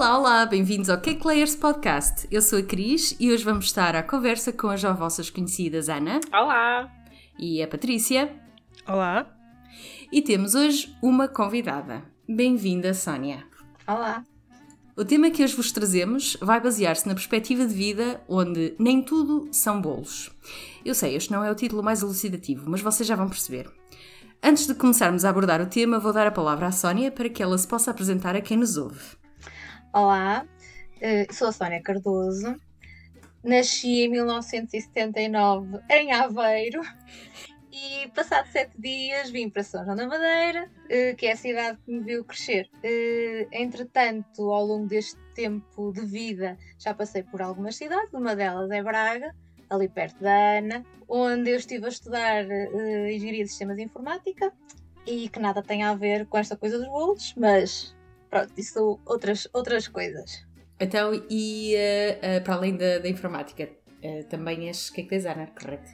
Olá, olá, bem-vindos ao Cake Layers Podcast. Eu sou a Cris e hoje vamos estar à conversa com as já vossas conhecidas Ana. Olá! E a Patrícia. Olá! E temos hoje uma convidada. Bem-vinda, Sónia. Olá! O tema que hoje vos trazemos vai basear-se na perspectiva de vida onde nem tudo são bolos. Eu sei, este não é o título mais elucidativo, mas vocês já vão perceber. Antes de começarmos a abordar o tema, vou dar a palavra à Sónia para que ela se possa apresentar a quem nos ouve. Olá, eh, sou a Sónia Cardoso. Nasci em 1979 em Aveiro e, passado sete dias, vim para São João da Madeira, eh, que é a cidade que me viu crescer. Eh, entretanto, ao longo deste tempo de vida, já passei por algumas cidades, uma delas é Braga, ali perto da Ana, onde eu estive a estudar Engenharia de Sistemas de Informática e que nada tem a ver com esta coisa dos bolos, mas Pronto, isso são outras, outras coisas. Então, e uh, uh, para além da, da informática, uh, também és cake designer, correto?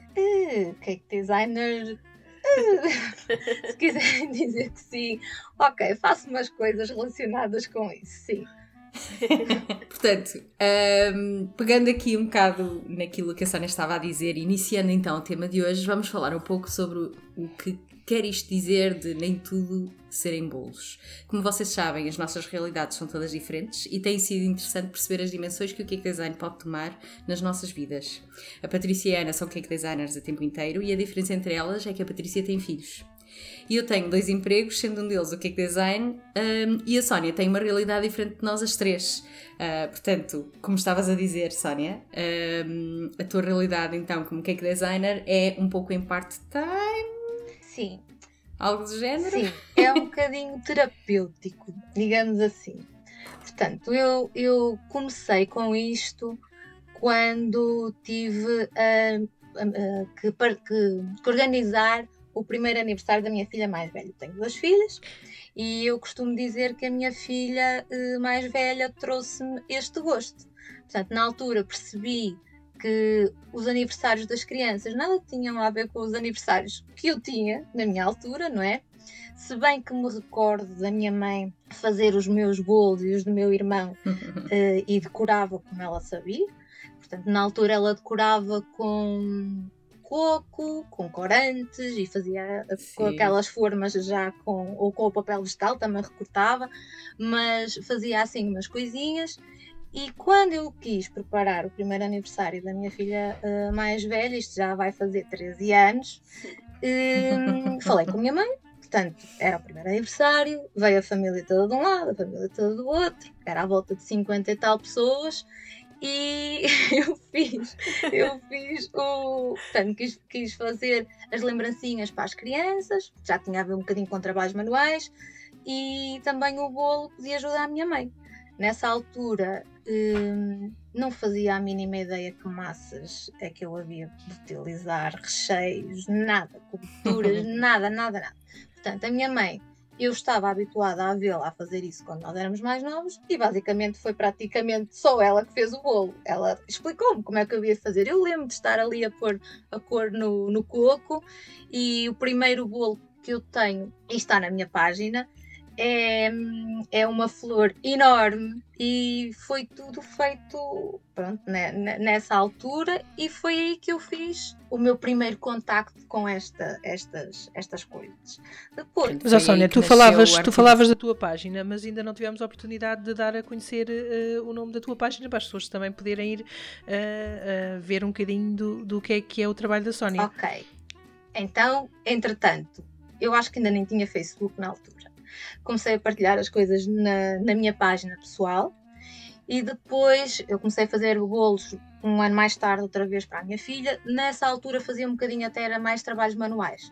cake designer. se quiserem dizer que sim, ok, faço umas coisas relacionadas com isso, sim. Portanto, um, ehm, pegando aqui um bocado naquilo que a Sónia estava a dizer, iniciando então o tema de hoje, vamos falar um pouco sobre o que quer isto dizer de nem tudo serem bolos? Como vocês sabem, as nossas realidades são todas diferentes e tem sido interessante perceber as dimensões que o cake design pode tomar nas nossas vidas. A Patrícia e a Ana são cake designers a tempo inteiro e a diferença entre elas é que a Patrícia tem filhos. E eu tenho dois empregos, sendo um deles o cake design, um, e a Sónia tem uma realidade diferente de nós as três. Uh, portanto, como estavas a dizer, Sónia, um, a tua realidade então como cake designer é um pouco em part-time Sim. Algo do género? Sim, é um bocadinho terapêutico, digamos assim. Portanto, eu, eu comecei com isto quando tive que, que, que, organizar o primeiro aniversário da minha filha mais velha. tenho duas filhas e eu costumo dizer que a minha filha uh, mais velha trouxe-me este gosto. Portanto, na altura percebi que os aniversários das crianças nada tinham a ver com os aniversários que eu tinha na minha altura, não é? Se bem que me recordo da minha mãe fazer os meus bolos e os do meu irmão uh, e decorava como ela sabia. Portanto, na altura ela decorava com coco, com corantes e fazia Sim. com aquelas formas já com ou com o papel vegetal, também recortava, mas fazia assim umas coisinhas e quando eu quis preparar o primeiro aniversário da minha filha uh, mais velha, isto já vai fazer 13 anos, um, falei com a minha mãe. Portanto, era o primeiro aniversário, veio a família toda de um lado, a família toda do outro, era à volta de 50 e tal pessoas, e eu fiz, eu fiz o. Portanto, quis, quis fazer as lembrancinhas para as crianças, já tinha a ver um bocadinho com trabalhos manuais, e também o bolo podia ajudar a minha mãe. Nessa altura hum, não fazia a mínima ideia que massas é que eu havia de utilizar, recheios, nada, coberturas, nada, nada, nada. Portanto, a minha mãe, eu estava habituada a vê-la a fazer isso quando nós éramos mais novos e basicamente foi praticamente só ela que fez o bolo. Ela explicou-me como é que eu ia fazer. Eu lembro de estar ali a pôr a cor no, no coco e o primeiro bolo que eu tenho, e está na minha página, é, é uma flor enorme e foi tudo feito pronto, né, nessa altura e foi aí que eu fiz o meu primeiro contacto com esta, estas, estas coisas. Depois, mas, Sónia, tu falavas, tu falavas da tua página, mas ainda não tivemos a oportunidade de dar a conhecer uh, o nome da tua página para as pessoas também poderem ir uh, uh, ver um bocadinho do, do que é que é o trabalho da Sónia. Ok. Então, entretanto, eu acho que ainda nem tinha Facebook na altura comecei a partilhar as coisas na, na minha página pessoal e depois eu comecei a fazer bolos um ano mais tarde outra vez para a minha filha. Nessa altura fazia um bocadinho até era mais trabalhos manuais.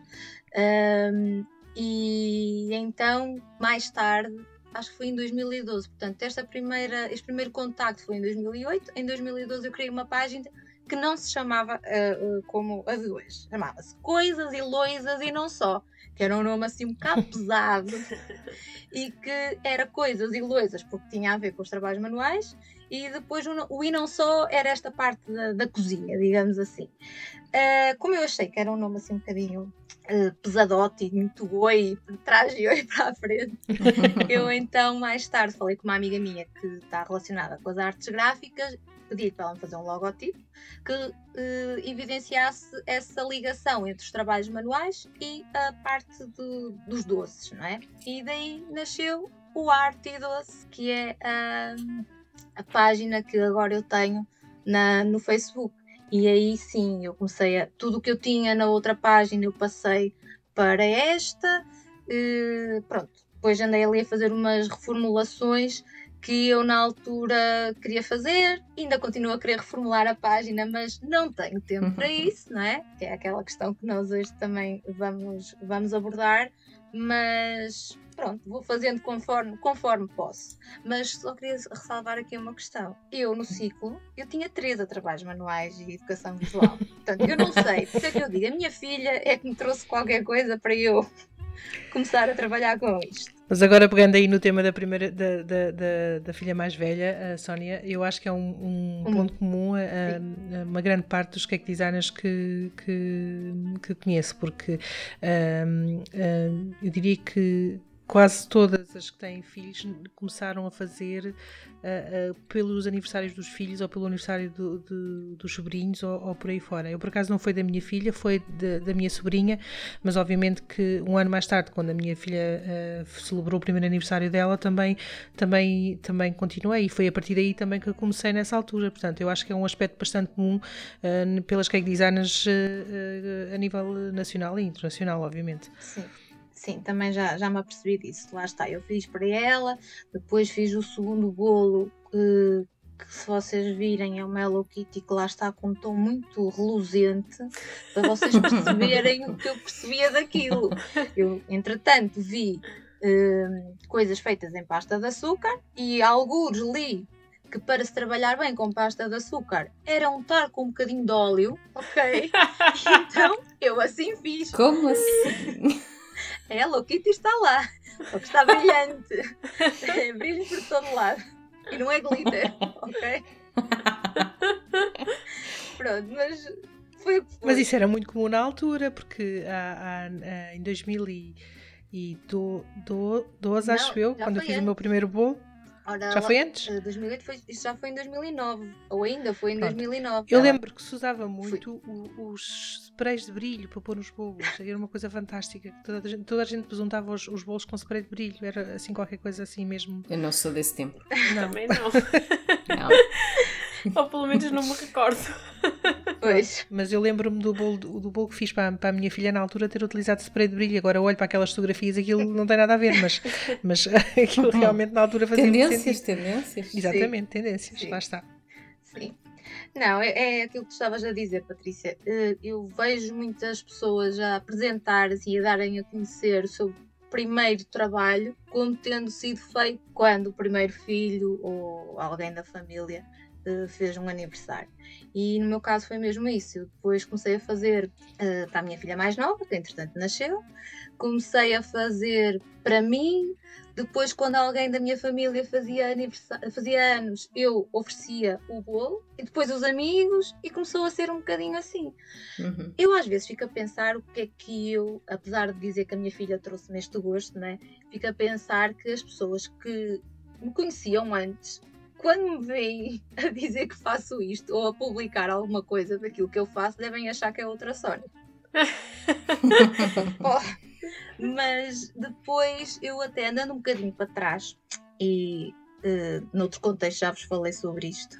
Um, e então, mais tarde, acho que foi em 2012, portanto, esta primeira, este primeiro contacto foi em 2008. Em 2012 eu criei uma página que não se chamava uh, uh, como a de hoje. Chamava-se Coisas e Loisas e não só, que era um nome assim um bocado pesado e que era Coisas e Loisas porque tinha a ver com os trabalhos manuais e depois o, o e não só era esta parte da, da cozinha, digamos assim. Uh, como eu achei que era um nome assim um bocadinho uh, pesadote e muito oi, trás e oi para a frente, eu então mais tarde falei com uma amiga minha que está relacionada com as artes gráficas, pedi para ela me fazer um logotipo que uh, evidenciasse essa ligação entre os trabalhos manuais e a parte do, dos doces, não é? E daí nasceu o Arte e Doce, que é a página que agora eu tenho na, no Facebook. E aí sim, eu comecei a. Tudo o que eu tinha na outra página eu passei para esta. E, pronto, depois andei ali a fazer umas reformulações que eu na altura queria fazer, ainda continuo a querer reformular a página, mas não tenho tempo para isso, não é? Que é aquela questão que nós hoje também vamos, vamos abordar, mas pronto, vou fazendo conforme, conforme posso. Mas só queria ressalvar aqui uma questão. Eu, no ciclo, eu tinha 13 trabalhos manuais e educação visual. Portanto, eu não sei, por isso é que eu digo, a minha filha é que me trouxe qualquer coisa para eu começar a trabalhar com isto. Mas agora pegando aí no tema da primeira da, da, da, da filha mais velha, a Sónia, eu acho que é um, um hum. ponto comum a, a, uma grande parte dos cake designers que, que, que conheço, porque um, um, eu diria que quase todas as que têm filhos começaram a fazer uh, uh, pelos aniversários dos filhos ou pelo aniversário do, do, dos sobrinhos ou, ou, por aí fora. Eu, por acaso, não foi da minha filha, foi de, da minha sobrinha, mas obviamente que um ano mais tarde, quando a minha filha uh, celebrou o primeiro aniversário dela, também, também, também continuei e foi a partir daí também que eu comecei nessa altura. Portanto, eu acho que é um aspecto bastante comum pelas cake designers a nível nacional e internacional, obviamente. Sim. Sim, também já, já me apercebi disso. Lá está, eu fiz para ela, depois fiz o segundo bolo que, que se vocês virem é uma Hello Kitty que lá está com um tom muito reluzente para vocês perceberem o que eu percebia daquilo. Eu, entretanto, vi uh, coisas feitas em pasta de açúcar e alguns li que para se trabalhar bem com pasta de açúcar era untar com um bocadinho de óleo, ok? então eu assim fiz. Como assim? É, a Kitty está lá, só que está brilhante. É brilho por todo lado. E não é glitter, ok? Pronto, mas foi, foi. Mas isso era muito comum na altura, porque há, há, em 2012, acho eu, quando eu fiz antes. o meu primeiro bolo, Ora, já foi antes? 2008 eh, foi, isso já foi em 2009. Ou ainda foi em Pronto. 2009. Eu lembro que se usava muito o, os sprays de brilho para pôr nos bolos. Era uma coisa fantástica. Toda a gente, toda a gente besuntava os, os bolos com spray de brilho. Era assim qualquer coisa assim mesmo. Eu não sou desse tempo. Não. Também não. não. Ou pelo menos não me recordo. Pois. Mas eu lembro-me do bolo, do bolo que fiz para, para a minha filha na altura ter utilizado spray de brilho. Agora olho para aquelas fotografias aquilo não tem nada a ver, mas, mas aquilo realmente na altura fazia Tendências, tendências. Exatamente, Sim. tendências. Sim. Lá está. Sim. Não, é, é, aquilo que tu estavas a dizer, Patrícia. Eh, eu vejo muitas pessoas a apresentar-se e a darem a conhecer sobre o primeiro trabalho como tendo sido feito quando o primeiro filho ou alguém da família uh, fez um aniversário. E no meu caso foi mesmo isso. Eu depois comecei a fazer uh, para a minha filha mais nova, que entretanto nasceu, comecei a fazer para mim. Depois, quando alguém da minha família fazia, fazia anos, eu oferecia o bolo, e depois os amigos, e começou a ser um bocadinho assim. Uhum. Eu às vezes fico a pensar o que é que eu, apesar de dizer que a minha filha trouxe-me este gosto, né, fico a pensar que as pessoas que me conheciam antes quando me veem a dizer que faço isto ou a publicar alguma coisa daquilo que eu faço, devem achar que é outra Sónia. oh, mas depois eu até andando um bocadinho para trás e uh, noutro contexto já vos falei sobre isto.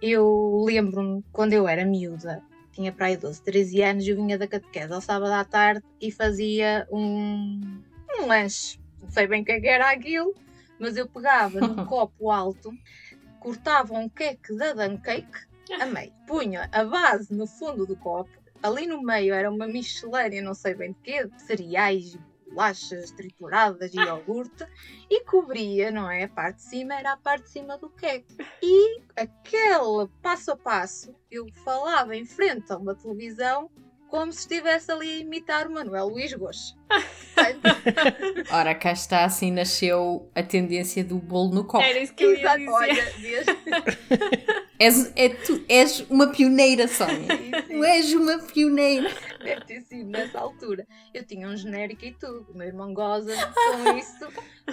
Eu lembro-me quando eu era miúda, tinha para aí 12, 13 anos, eu vinha da catequese ao sábado à tarde e fazia um, um lanche. Não sei bem o que é era aquilo, mas eu pegava num copo alto cortava um cake da Duncake a meio, punha a base no fundo do copo, ali no meio era uma miscelânea, não sei bem de quê, de cereais, bolachas trituradas e iogurte e cobria, não é? A parte de cima era a parte de cima do queque. E aquele passo a passo, eu falava em frente a uma televisão como se estivesse ali a imitar o Manuel Luís Gomes. Ora, cá está, assim nasceu a tendência do bolo no copo. Era isso que eu ia dizer. Olha, és, é, tu, és uma pioneira, Sónia. Tu és uma pioneira. Deve ter sido nessa altura. Eu tinha um genérico e tudo. O meu irmão goza com isso,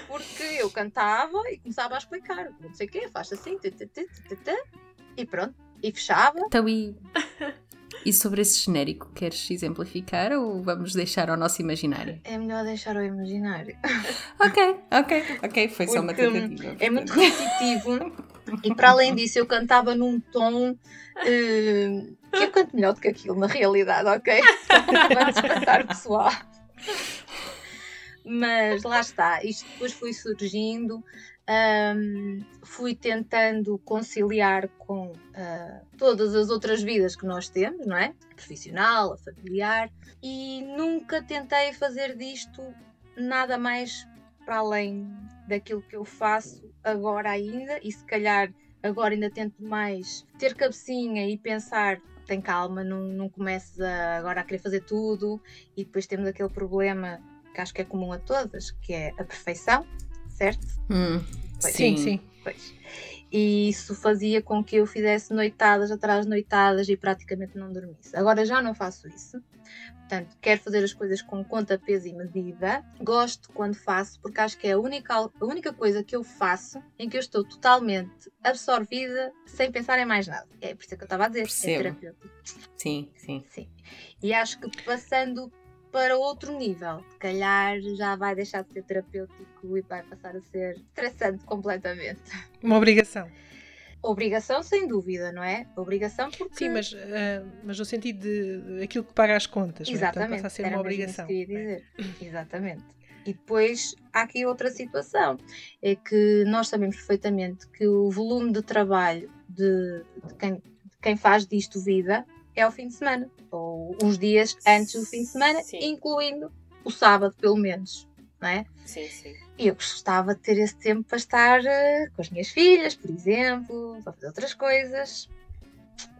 porque eu cantava e começava a explicar. Não sei o quê, faz assim, e pronto. E fechava. Então, e e sobre esse genérico, queres exemplificar ou vamos deixar ao nosso imaginário? É melhor deixar ao imaginário. ok, ok, ok, foi Porque só uma tentativa. É muito repetitivo e para além disso eu cantava num tom uh, que eu canto melhor do que aquilo na realidade, ok? Vamos o pessoal. Mas lá está, isto depois foi surgindo um, fui tentando conciliar com uh, todas as outras vidas que nós temos, não é? A profissional, a familiar, e nunca tentei fazer disto nada mais para além daquilo que eu faço agora ainda, e se calhar agora ainda tento mais ter cabecinha e pensar tem calma, não, não comeces a, agora a querer fazer tudo e depois temos aquele problema que acho que é comum a todas, que é a perfeição, certo? Hum, sim, sim. Pois. E isso fazia com que eu fizesse noitadas atrás de noitadas e praticamente não dormisse. Agora já não faço isso. Portanto, quero fazer as coisas com conta, peso e medida. Gosto quando faço, porque acho que é a única, a única coisa que eu faço em que eu estou totalmente absorvida, sem pensar em mais nada. É por isso que eu estava a dizer, é Percebo. é terapêutico. Sim, sim. Sim. E acho que passando para outro nível. Se calhar já vai deixar de ser terapêutico e vai passar a ser estressante completamente. Uma obrigação. Obrigação, sem dúvida, não é? Obrigação porque. Sim, mas, uh, mas no sentido de aquilo que paga as contas. Exatamente. Não é? passa a ser uma obrigação. Que dizer. É? Exatamente. E depois há aqui outra situação: é que nós sabemos perfeitamente que o volume de trabalho de, de quem, de quem faz disto vida é ao fim de semana, ou uns dias antes do fim de semana, sim. incluindo o sábado, pelo menos. Não é? Sim, sim. E eu gostava de ter esse tempo para estar uh, com as minhas filhas, por exemplo, para fazer outras coisas.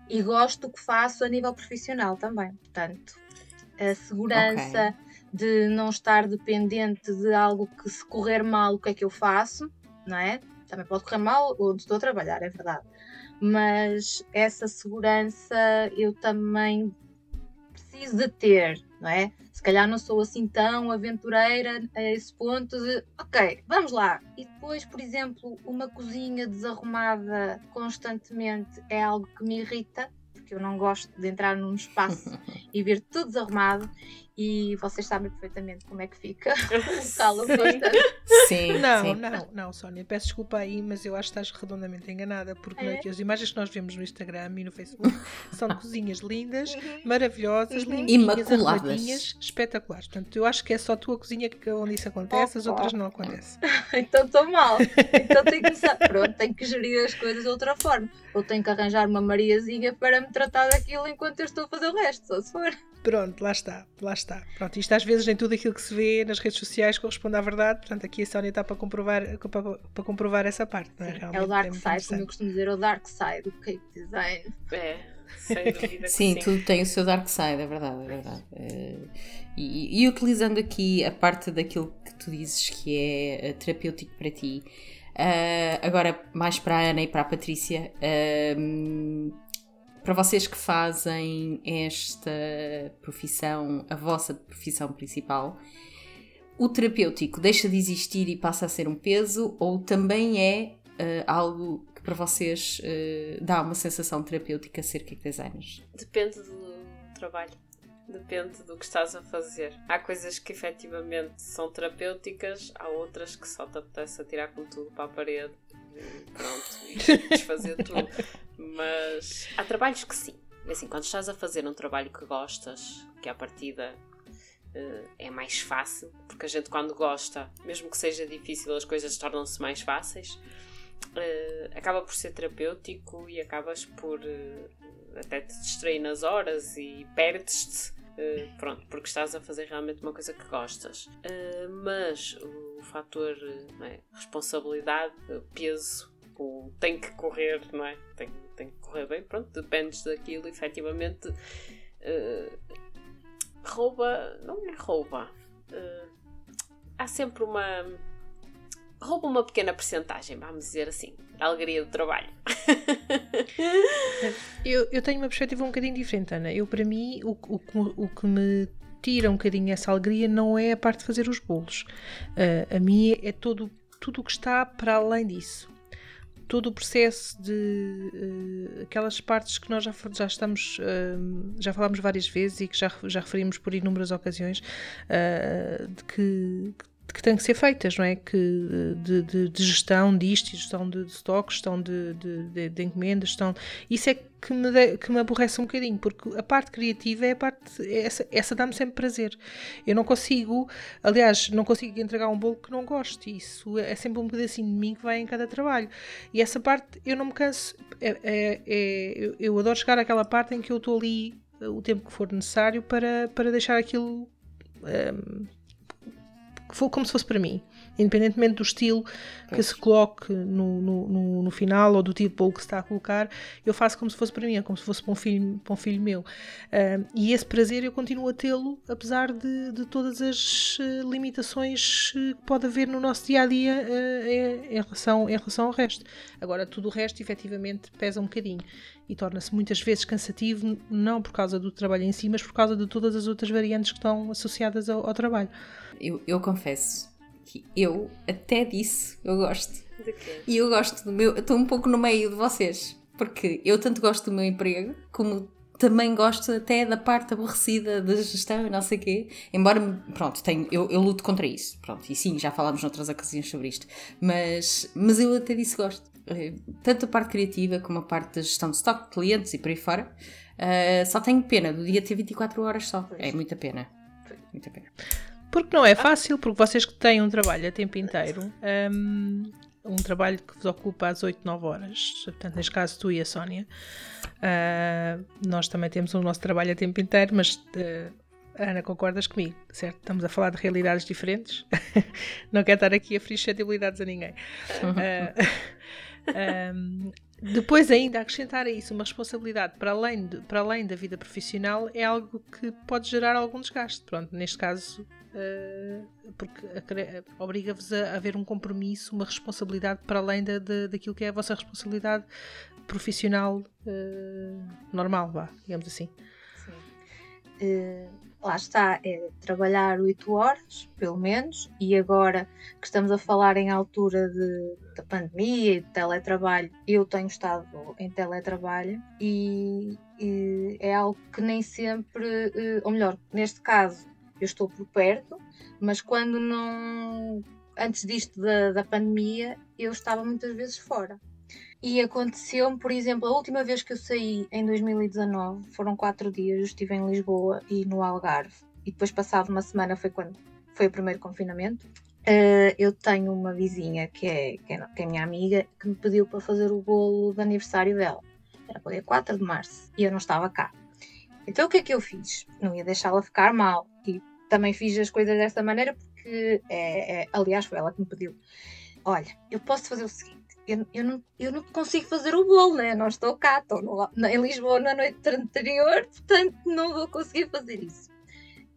E gosto do que faço a nível profissional também. Portanto, a segurança okay. de não estar dependente de algo que, se correr mal, o que é que eu faço, não é? Também pode correr mal onde estou a trabalhar, é verdade mas essa segurança eu também preciso de ter, não é? Se calhar não sou assim tão aventureira a esse ponto de, ok, vamos lá. E depois, por exemplo, uma cozinha desarrumada constantemente é algo que me irrita, porque eu não gosto de entrar num espaço e ver tudo desarrumado e vocês sabem perfeitamente como é que fica o local Sim, não, sim. não, não, Sónia, peço desculpa aí, mas eu acho que estás redondamente enganada, porque é? as imagens que nós vemos no Instagram e no Facebook são de cozinhas lindas, uhum. maravilhosas, uhum. limpinhas, imaculadas, espetaculares. Portanto, eu acho que é só a tua cozinha que onde isso acontece, oh, as outras não acontecem. então estou mal. Então tenho que pronto, tenho que gerir as coisas de outra forma. Ou tenho que arranjar uma Mariazinha para me tratar daquilo enquanto eu estou a fazer o resto, só se for. Pronto, lá está, lá está. Pronto, isto às vezes nem tudo aquilo que se vê nas redes sociais corresponde à verdade, portanto aqui a Sónia está para comprovar, para, para comprovar essa parte, não é? Sim, é o dark é side, como eu costumo dizer, é o dark side do cake design. É, sem dúvida sim, sim, tudo tem o seu dark side, é verdade, é verdade. Eh, e, e, utilizando aqui a parte daquilo que tu dizes que é eh, terapêutico para ti, uh, agora mais para a Ana e para a Patrícia, uh, para vocês que fazem esta profissão, a vossa profissão principal, o terapêutico deixa de existir e passa a ser um peso ou também é uh, algo que para vocês uh, dá uma sensação terapêutica cerca de 10 anos? Depende do trabalho. Depende do que estás a fazer. Há coisas que efetivamente são terapêuticas, há outras que só te apetece atirar com tudo para a parede pronto, desfazer tudo. Mas há trabalhos que sim. Assim, quando estás a fazer um trabalho que gostas, que à partida uh, é mais fácil, porque a gente quando gosta, mesmo que seja difícil, as coisas tornam-se mais fáceis, uh, acaba por ser terapêutico e acabas por uh, até te distrair nas horas e perdes-te Uh, pronto, porque estás a fazer realmente uma coisa que gostas. Uh, mas o fator é? responsabilidade, peso, o tem que correr, não é? Tem, tem que correr bem, pronto, dependes daquilo, efetivamente. Uh, rouba. Não é rouba. há sempre uma. Rouba uma pequena percentagem, vamos dizer assim, da alegria do trabalho. eu, eu tenho uma perspectiva um bocadinho diferente, Ana. Eu, para mim, o, o, o que me tira um bocadinho essa alegria não é a parte de fazer os bolos. Uh, a minha é todo, tudo o que está para além disso. Todo o processo de uh, aquelas partes que nós já, já estamos, uh, já falámos várias vezes e que já, já referimos por inúmeras ocasiões, de que, que têm que ser feitas, não é? Que, de, de, de gestão disto, gestão de, de estoque, gestão de, de, de, encomendas, gestão. Isso é que me, de, que me aborrece um bocadinho, porque a parte criativa é a parte. Essa, essa dá-me sempre prazer. Eu não consigo, aliás, não consigo entregar um bolo que não gosto. Isso é sempre um pedacinho de mim que vai em cada trabalho. E essa parte eu não me canso. É, é, é eu, adoro chegar àquela parte em que eu estou ali o tempo que for necessário para, para deixar aquilo. Um, como se fosse para mim independentemente do estilo que se coloque no, no, no, no, final ou do tipo que se está a colocar, eu faço como se fosse para mim, é como se fosse para um filho, para um filho meu. Uh, e esse prazer eu continuo a tê-lo, apesar de, de todas as uh, limitações uh, que pode haver no nosso dia a dia em, relação, em relação ao resto. Agora, tudo o resto efetivamente pesa um bocadinho e torna-se muitas vezes cansativo, não por causa do trabalho em si, mas por causa de todas as outras variantes que estão associadas ao, ao trabalho. Eu, eu confesso, que eu até disse eu gosto. E eu gosto do meu. Estou um pouco no meio de vocês. Porque eu tanto gosto do meu emprego, como também gosto até da parte aborrecida da gestão e não sei o quê. Embora, pronto, tenho, eu, eu luto contra isso. Pronto, e sim, já falámos noutras ocasiões sobre isto. Mas, mas eu até disse gosto. Eh, tanto a parte criativa como a parte da gestão de stock, clientes e por aí fora. Uh, só tenho pena do dia ter 24 horas só. É muita pena. Muita pena. Porque não é fácil, porque vocês que têm um trabalho a tempo inteiro, um, um trabalho que vos ocupa às 8, 9 horas, portanto, neste caso tu e a Sónia, uh, nós também temos o nosso trabalho a tempo inteiro, mas uh, Ana, concordas comigo, certo? Estamos a falar de realidades diferentes, não quero estar aqui a ferir suscetibilidades a ninguém. Uh, um, depois ainda acrescentar a isso uma responsabilidade para além, de, para além da vida profissional é algo que pode gerar algum desgaste. Pronto, neste caso porque obriga-vos a haver um compromisso, uma responsabilidade para além da, da, daquilo que é a vossa responsabilidade profissional uh, normal, vá, digamos assim. Sim. Uh, lá está, é trabalhar 8 horas, pelo menos, e agora que estamos a falar em altura de, da pandemia e de teletrabalho, eu tenho estado em teletrabalho e, e é algo que nem sempre, ou melhor, neste caso, eu estou por perto, mas quando não. Antes disto da, da pandemia, eu estava muitas vezes fora. E aconteceu-me, por exemplo, a última vez que eu saí em 2019, foram quatro dias, eu estive em Lisboa e no Algarve, e depois, passado uma semana, foi quando foi o primeiro confinamento. Uh, eu tenho uma vizinha que é, que é, que é minha amiga que me pediu para fazer o bolo de aniversário dela. Era para o dia 4 de março e eu não estava cá. Então o que é que eu fiz? Não ia deixá-la ficar mal. E também fiz as coisas desta maneira porque, é, é, aliás, foi ela que me pediu. Olha, eu posso fazer o seguinte. Eu, eu, não, eu não consigo fazer o bolo, né? Não estou cá, estou no, em Lisboa na noite anterior, portanto não vou conseguir fazer isso.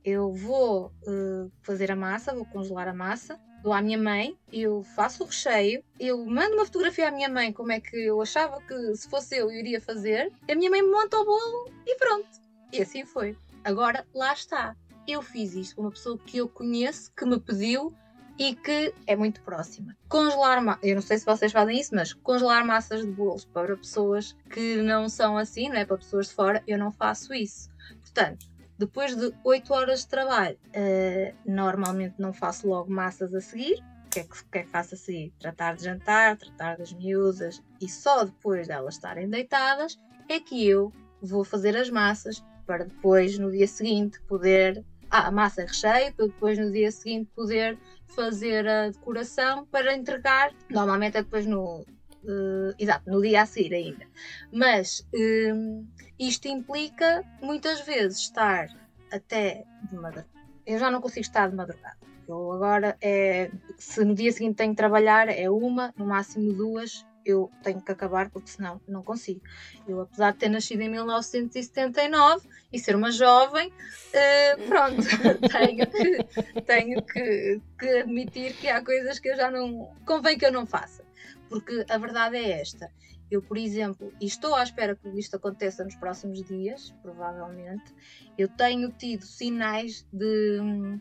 Eu vou uh, fazer a massa, vou congelar a massa, dou à minha mãe, eu faço o recheio, eu mando uma fotografia à minha mãe como é que eu achava que se fosse eu, eu iria fazer, a minha mãe monta o bolo e pronto. E assim foi. Agora, lá está. Eu fiz isto uma pessoa que eu conheço, que me pediu e que é muito próxima. Congelar, eu não sei se vocês fazem isso, mas congelar massas de bolos para pessoas que não são assim, não é? Para pessoas de fora, eu não faço isso. Portanto, depois de 8 horas de trabalho, uh, normalmente não faço logo massas a seguir. O que, é que, que é que faço a seguir? Tratar de jantar, tratar das miúdas e só depois delas estarem deitadas é que eu vou fazer as massas para depois, no dia seguinte, poder. A massa recheio, para depois no dia seguinte poder fazer a decoração para entregar. Normalmente é depois no. Uh, exato, no dia a seguir ainda. Mas uh, isto implica muitas vezes estar até de madrugada. Eu já não consigo estar de madrugada. Eu agora é. Se no dia seguinte tenho que trabalhar, é uma, no máximo duas, eu tenho que acabar porque senão não consigo. Eu, apesar de ter nascido em 1979 e ser uma jovem, uh, pronto, tenho, que, tenho que, que admitir que há coisas que eu já não. convém que eu não faça. Porque a verdade é esta. Eu, por exemplo, e estou à espera que isto aconteça nos próximos dias, provavelmente, eu tenho tido sinais de hum,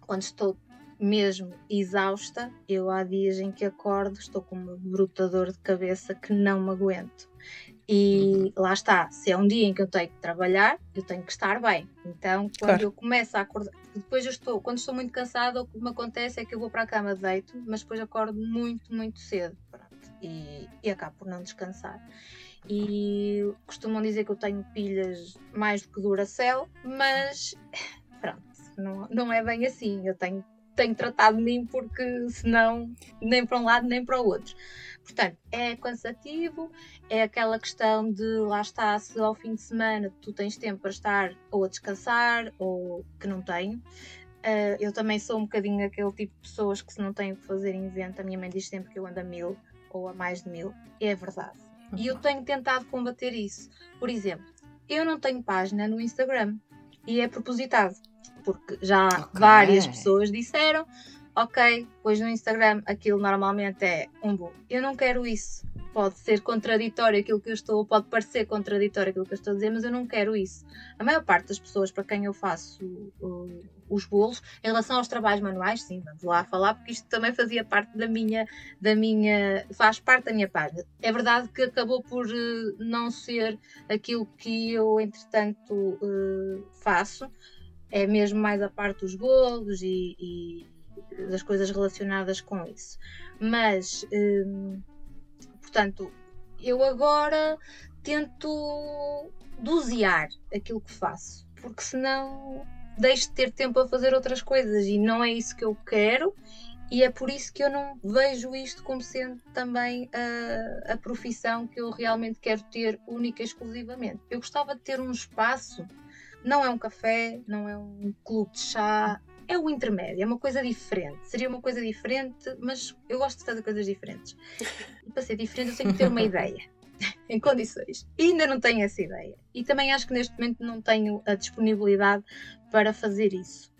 quando estou mesmo exausta, eu há dias em que acordo, estou com uma bruta dor de cabeça que não me aguento. E uhum. lá está, se é um dia em que eu tenho que trabalhar, eu tenho que estar bem. Então, quando claro. eu começo a acordar, depois eu estou, quando estou muito cansada, o que me acontece é que eu vou para a cama, deito, mas depois acordo muito, muito cedo. Pronto, e, e acabo por não descansar. E costumam dizer que eu tenho pilhas mais do que Duracell, mas pronto, não, não é bem assim. Eu tenho tenho tratado de mim porque senão nem para um lado nem para o outro. Portanto, é cansativo, é aquela questão de lá está, se ao fim de semana tu tens tempo para estar ou a descansar ou que não tenho. Uh, eu também sou um bocadinho aquele tipo de pessoas que se não tenho que fazer invento, a minha mãe diz sempre que eu ando a mil ou a mais de mil. É verdade. E eu tenho tentado combater isso. Por exemplo, eu não tenho página no Instagram e é propositado porque já okay. várias pessoas disseram, ok, pois no Instagram aquilo normalmente é um bom. Eu não quero isso. Pode ser contraditório aquilo que eu estou, pode parecer contraditório aquilo que eu estou a dizer, mas eu não quero isso. A maior parte das pessoas para quem eu faço uh, os bolos, em relação aos trabalhos manuais, sim, vamos lá falar, porque isto também fazia parte da minha, da minha, faz parte da minha página. É verdade que acabou por uh, não ser aquilo que eu, entretanto, uh, faço, é mesmo mais a parte dos bolos e, e das coisas relacionadas com isso. Mas, hum, portanto, eu agora tento dosear aquilo que faço, porque senão deixo de ter tempo a fazer outras coisas e não é isso que eu quero. E é por isso que eu não vejo isto como sendo também a, a profissão que eu realmente quero ter única e exclusivamente. Eu gostava de ter um espaço não é um café, não é um clube de chá, é o intermédio, é uma coisa diferente. Seria uma coisa diferente, mas eu gosto de fazer coisas diferentes. E para ser diferente, eu tenho que ter uma ideia, em condições. E ainda não tenho essa ideia. E também acho que neste momento não tenho a disponibilidade para fazer isso.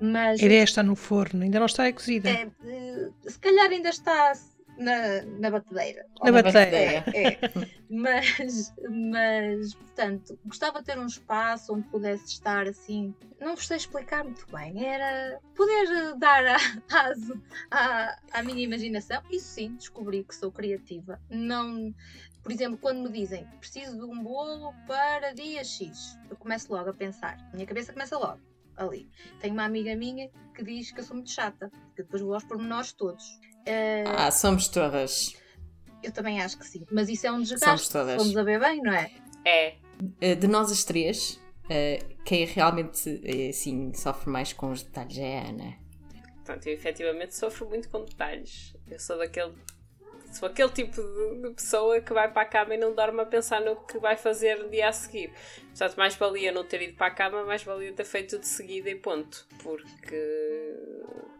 Mas, a ideia está no forno, ainda não está cozida. É, eh, se calhar ainda está na, na batedeira. Na, na batedeira. É, mas, mas, portanto, gostava de ter um espaço onde pudesse estar assim. Não vos sei explicar muito bem. Era poder dar aso à, à minha imaginação. Isso sim, descobri que sou criativa. Não. Por exemplo, quando me dizem preciso de um bolo para dia X, eu começo logo a pensar. Minha cabeça começa logo ali. Tenho uma amiga minha que diz que eu sou muito chata, que depois vou aos pormenores todos. Uh, ah, somos todas. Eu também acho que sim. Mas isso é um desgaste. Somos todas. Fomos a ver bem, não é? É. Uh, de nós as três, uh, quem realmente assim, sofre mais com os detalhes é a Ana. Portanto, eu efetivamente sofro muito com detalhes. Eu sou daquele. Sou aquele tipo de pessoa que vai para a cama e não dorme a pensar no que vai fazer no dia a seguir. Portanto, mais valia não ter ido para a cama, mais valia ter feito de seguida e ponto. Porque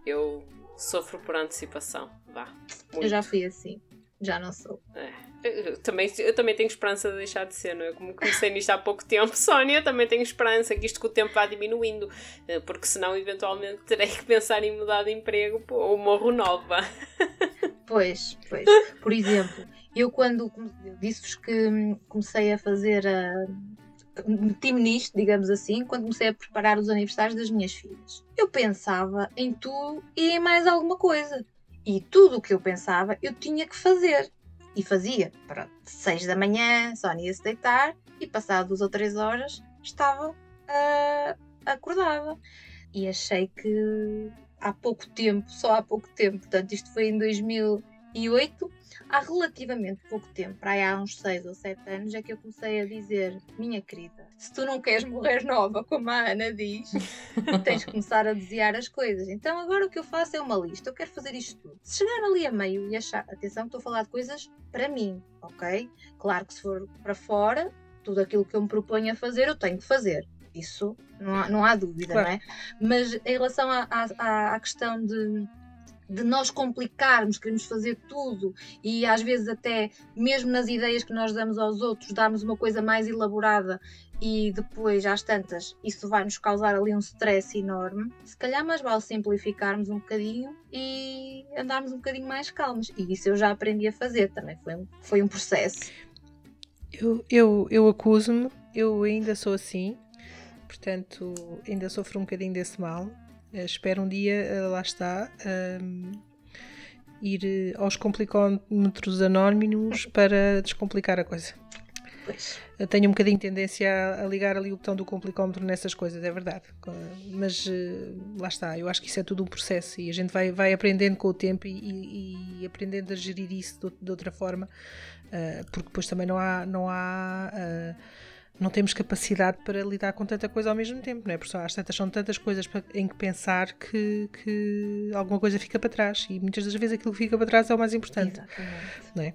eu Sofro por antecipação. Vá. Muito. Eu já fui assim. Já não sou. É. Eu, também, eu também tenho esperança de deixar de ser, não é? Como comecei nisto há pouco tempo, Sónia, também tenho esperança que isto com o tempo vá diminuindo, eh, porque senão eventualmente terei que pensar em mudar de emprego ou morro nova. Pois, pois. Por exemplo, eu quando disse-vos que comecei a fazer a, meti-me nisto, digamos assim, quando comecei a preparar os aniversários das minhas filhas. Eu pensava em tudo e em mais alguma coisa. E tudo o que eu pensava, eu tinha que fazer. E fazia. Pronto, seis da manhã, Sónia ia se deitar e passado duas ou três horas estava uh, acordada. E achei que há pouco tempo, só há pouco tempo, portanto isto foi em 2008, há relativamente pouco tempo, para há uns 6 ou 7 anos, é que eu comecei a dizer: Minha querida, se tu não queres morrer nova, como a Ana diz, tens que começar a desviar as coisas. Então agora o que eu faço é uma lista, eu quero fazer isto tudo. Se chegar ali a meio e achar, atenção, estou a falar de coisas para mim, ok? Claro que se for para fora, tudo aquilo que eu me proponho a fazer, eu tenho que fazer. Isso não há, não há dúvida, claro. não é? Mas em relação à questão de de nós complicarmos, queremos fazer tudo e às vezes até mesmo nas ideias que nós damos aos outros, darmos uma coisa mais elaborada e depois às tantas isso vai nos causar ali um stress enorme. Se calhar mais vale simplificarmos um bocadinho e andarmos um bocadinho mais calmos. E isso eu já aprendi a fazer também, foi um, foi um processo. Eu, eu, eu acuso-me, eu ainda sou assim, portanto ainda sofro um bocadinho desse mal espero um dia, uh, lá está, uh, ir eh, aos complicómetros anónimos para descomplicar a coisa. Pois. Eu tenho um bocadinho de tendência a, ligar ali o botão do complicómetro nessas coisas, é verdade. Mas lá está, eu acho que isso é tudo um processo e a gente vai, vai aprendendo com o tempo e, e, aprendendo a gerir isso de, de outra forma, porque depois também não há. Não há não temos capacidade para lidar com tanta coisa ao mesmo tempo, não é? Porque às tantas são tantas coisas em que pensar que, que alguma coisa fica para trás e muitas das vezes aquilo que fica para trás é o mais importante. Exatamente. Não é?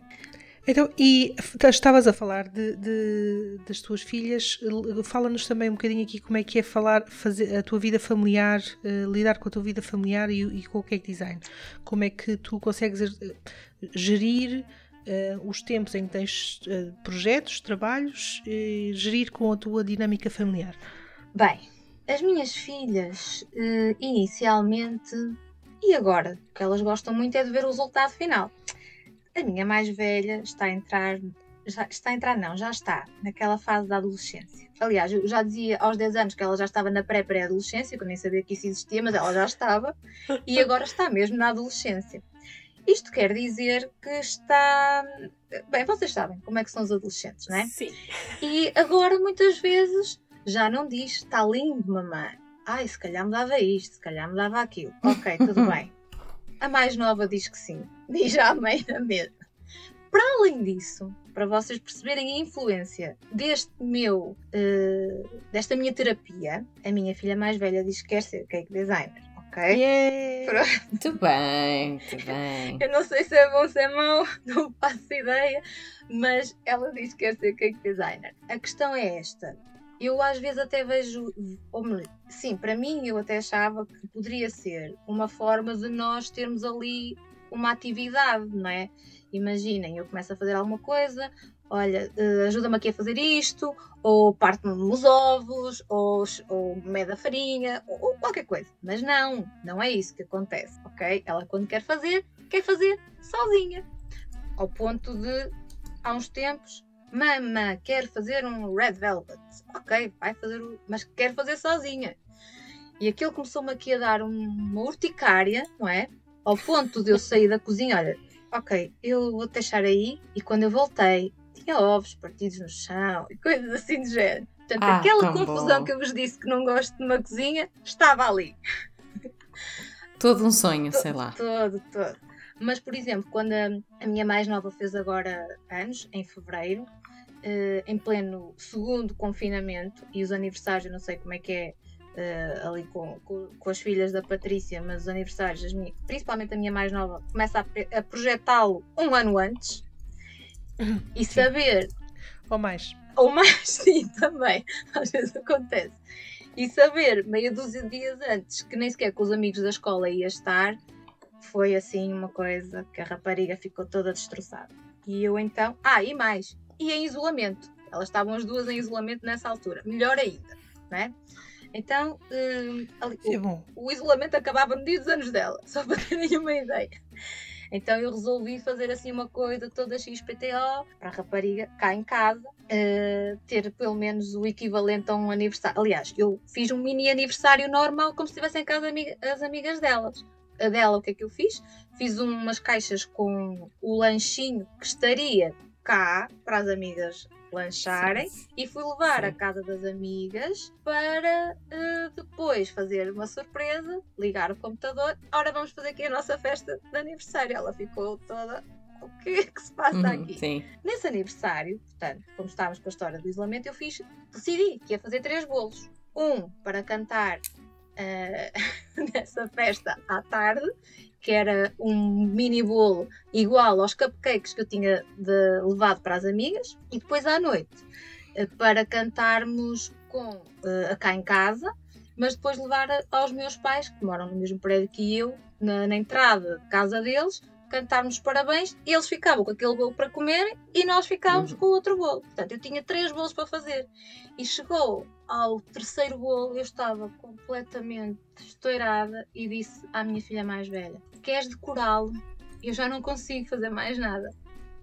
Então, e estavas a falar de, de, das tuas filhas, fala-nos também um bocadinho aqui como é que é falar, fazer a tua vida familiar, uh, lidar com a tua vida familiar e, e com o cake design. Como é que tu consegues eh, gerir uh, os tempos em que tens uh, projetos, trabalhos e gerir com a tua dinâmica familiar? Bem, as minhas filhas, uh, inicialmente, e agora, o que elas gostam muito é de ver o resultado final. A minha mais velha está a entrar, já, está a entrar não, já está naquela fase da adolescência. Aliás, eu já dizia aos 10 anos que ela já estava na pré-pré-adolescência, que eu nem sabia que isso existia, mas ela já estava, e agora está mesmo na adolescência. Isto quer dizer que está. Bem, vocês sabem como é que são os adolescentes, não é? Sim. E agora, muitas vezes, já não diz está lindo, mamãe. Ai, se calhar me dava isto, se calhar me dava aquilo. Ok, tudo bem. A mais nova diz que sim. Diz já a mãe na mesma. Para além disso, para vocês perceberem a influência deste meu, uh, desta minha terapia, a minha filha mais velha diz que quer ser cake designer ok? Yeah. Muito bem, muito bem. Eu não sei se é bom ou se é mau, não faço ideia, mas ela diz que quer ser cake designer. A questão é esta. Eu às vezes até vejo, ou melhor, sim, para mim eu até achava que poderia ser uma forma de nós termos ali uma atividade, não é? Imaginem, eu começo a fazer alguma coisa, olha, uh, ajuda-me aqui a fazer isto, ou parte-me os ovos, ou, ou mede a farinha, ou, ou, qualquer coisa. Mas não, não é isso que acontece, ok? Ela quando quer fazer, quer fazer sozinha. Ao ponto de, há uns tempos, mama, quer fazer um red velvet. Ok, vai fazer, o, mas quer fazer sozinha. E aquilo começou-me aqui a dar uma urticária, não é? Ao ponto de eu sair da cozinha, olha, ok, eu vou deixar aí, e quando eu voltei, tinha ovos partidos no chão e coisas assim de género. Portanto, ah, aquela confusão bom. que eu vos disse que não gosto de uma cozinha estava ali. Todo um sonho, todo, sei lá. Todo, todo. Mas, por exemplo, quando a, a minha mais nova fez agora anos, em fevereiro, uh, em pleno segundo confinamento, e os aniversários, eu não sei como é que é uh, ali com, com, com, as filhas da Patrícia, mas os aniversários, minhas, principalmente a minha mais nova, começa a, a projetá-lo um ano antes. E sim. saber. Ou mais. Ou mais, sim, também. Às vezes acontece. E saber, meia dúzia de dias antes, que nem sequer com os amigos da escola ia estar, foi assim uma coisa que a rapariga ficou toda destroçada. E eu então. Ah, e mais. E em isolamento. Elas estavam as duas em isolamento nessa altura. Melhor ainda, né? Então, hum, ali, o, o, isolamento acabava no dia dos anos dela, só para terem uma ideia. Então eu resolvi fazer assim uma coisa toda XPTO para a rapariga cá em casa uh, ter pelo menos o equivalente a um aniversário. Aliás, eu fiz um mini aniversário normal como se estivesse em casa as amigas delas. A dela, o que é que eu fiz? Fiz umas caixas com o lanchinho que estaria cá para as amigas lancharem sim. e fui levar sim. a casa das amigas para uh, depois fazer uma surpresa, ligar o computador. Ora, vamos fazer aqui a nossa festa de aniversário. Ela ficou toda. O que é que se passa uhum, aqui? Sim. Nesse aniversário, portanto, como estávamos com a história do isolamento, eu fiz, decidi que ia fazer três bolos. Um para cantar uh, nessa festa à tarde que era um mini bolo igual aos cupcakes que eu tinha de, levado para as amigas, e depois à noite, eh, para cantarmos com uh, cá em casa, mas depois levar aos meus pais, que moram no mesmo prédio que eu, na, na entrada de casa deles, cantarmos parabéns, eles ficavam com aquele bolo para comer e nós ficávamos uhum. com o outro bolo. Portanto, eu tinha três bolos para fazer. E chegou ao terceiro bolo, eu estava completamente estourada e disse à minha filha mais velha: Queres decorá-lo? Eu já não consigo fazer mais nada.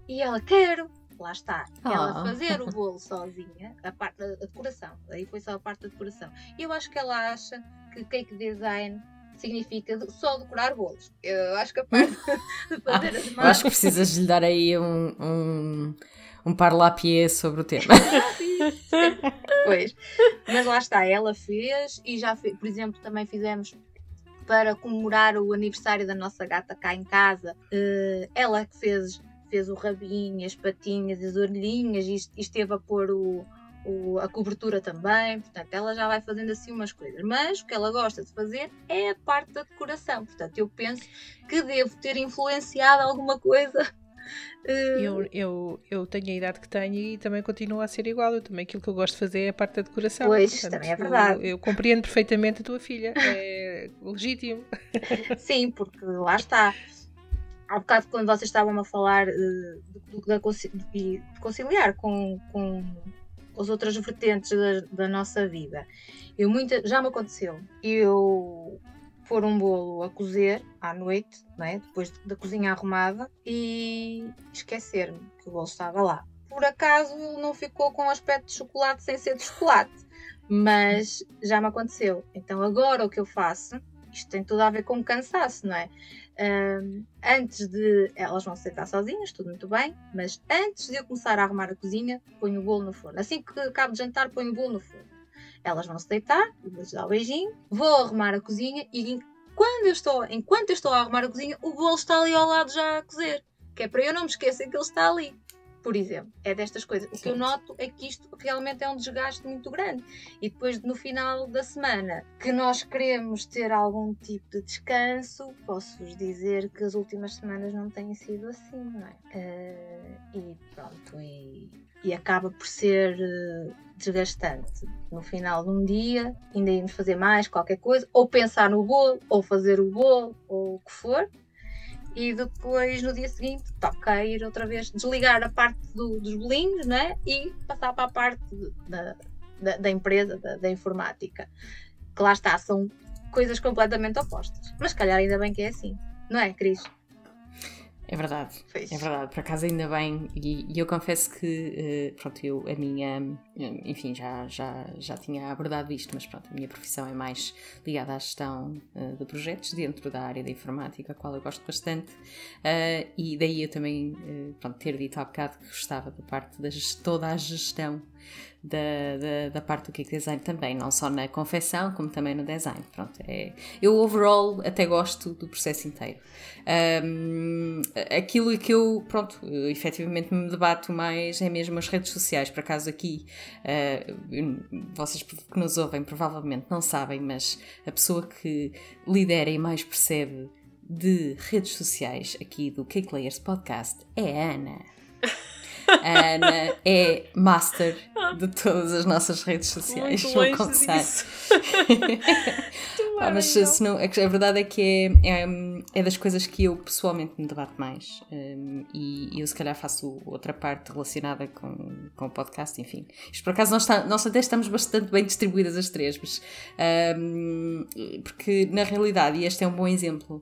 E ela: Quero. Lá está. Ela oh. fazer o bolo sozinha, a parte da decoração. Aí foi só a parte da decoração. E eu acho que ela acha que cake design significa só decorar bolos. Eu acho que a parte de fazer as mãos. acho que precisas lhe dar aí um, um, um sobre o tema. pois. Mas lá está, ela fez e já fez, por exemplo, também fizemos para comemorar o aniversário da nossa gata cá em casa. Uh, ela que fez, fez o rabinho, as patinhas, as orelhinhas e esteve a pôr o, o, a cobertura também, portanto, ela já vai fazendo assim umas coisas. Mas o que ela gosta de fazer é a parte da decoração. Portanto, eu penso que devo ter influenciado alguma coisa. Uh... Eu, eu, eu tenho a idade que tenho e também continuo a ser igual. Eu também aquilo que eu gosto de fazer é a parte da decoração. Pois, portanto, também é verdade. Eu, eu, compreendo perfeitamente a tua filha. É legítimo. Sim, porque lá está. Há bocado, quando vocês estavam a falar de, de, de, de conciliar com, com as outras vertentes da, da nossa vida. Eu muita, já me aconteceu eu pôr um bolo a cozer à noite, é? depois da cozinha arrumada, e esquecer-me que o bolo estava lá. Por acaso não ficou com aspecto de chocolate sem ser de chocolate, mas já me aconteceu. Então agora o que eu faço, isto tem tudo a ver com cansaço, não é? Um, antes de. Elas vão se deitar sozinhas, tudo muito bem, mas antes de eu começar a arrumar a cozinha, ponho o bolo no forno. Assim que acabo de jantar, ponho o bolo no forno. Elas vão se deitar, vou dar o beijinho, vou arrumar a cozinha e quando eu estou, enquanto eu estou a arrumar a cozinha, o bolo está ali ao lado já a cozer. Que é para eu não me esquecer que ele está ali por exemplo. É destas coisas. O que eu noto é que isto realmente é um desgaste muito grande. E depois, no final da semana, que nós queremos ter algum tipo de descanso, posso-vos dizer que as últimas semanas não têm sido assim, não é? Uh, e pronto, e, e, acaba por ser uh, desgastante. No final de um dia, ainda irmos fazer mais qualquer coisa, ou pensar no bolo, ou fazer o bolo, ou o que for e depois no dia seguinte toca ir outra vez desligar a parte do, dos bolinhos né? e passar para a parte da, da, da empresa, da, da, informática. Que lá está, são coisas completamente opostas. Mas calhar ainda bem que é assim, não é, Cris? É verdade, é verdade, por acaso ainda bem, e, e eu confesso que, uh, pronto, eu, a minha, enfim, já, já, já tinha abordado isto, mas pronto, a minha profissão é mais ligada à gestão uh, de projetos dentro da área da informática, a qual eu gosto bastante, uh, e daí eu também, pronto, ter dito há bocado que gostava da parte de toda a gestão da, da, da, parte do cake design também, não só na confecção, como também no design. Pronto, é, eu overall até gosto do processo inteiro. Um, aquilo que eu, pronto, eu, efetivamente me debato mais é mesmo as redes sociais. Por acaso aqui, uh, vocês que nos ouvem provavelmente não sabem, mas a pessoa que lidera e mais percebe de redes sociais aqui do Cake Layers Podcast é a Ana. A Ana é master de todas as nossas redes sociais. Muito vou confessar. ah, mas se não, a verdade é que é, é, é, das coisas que eu pessoalmente me debato mais. Um, e eu, se calhar, faço outra parte relacionada com, com o podcast. Enfim, isto por acaso nós, está, nós até estamos bastante bem distribuídas as três, mas, um, porque na realidade, e este é um bom exemplo,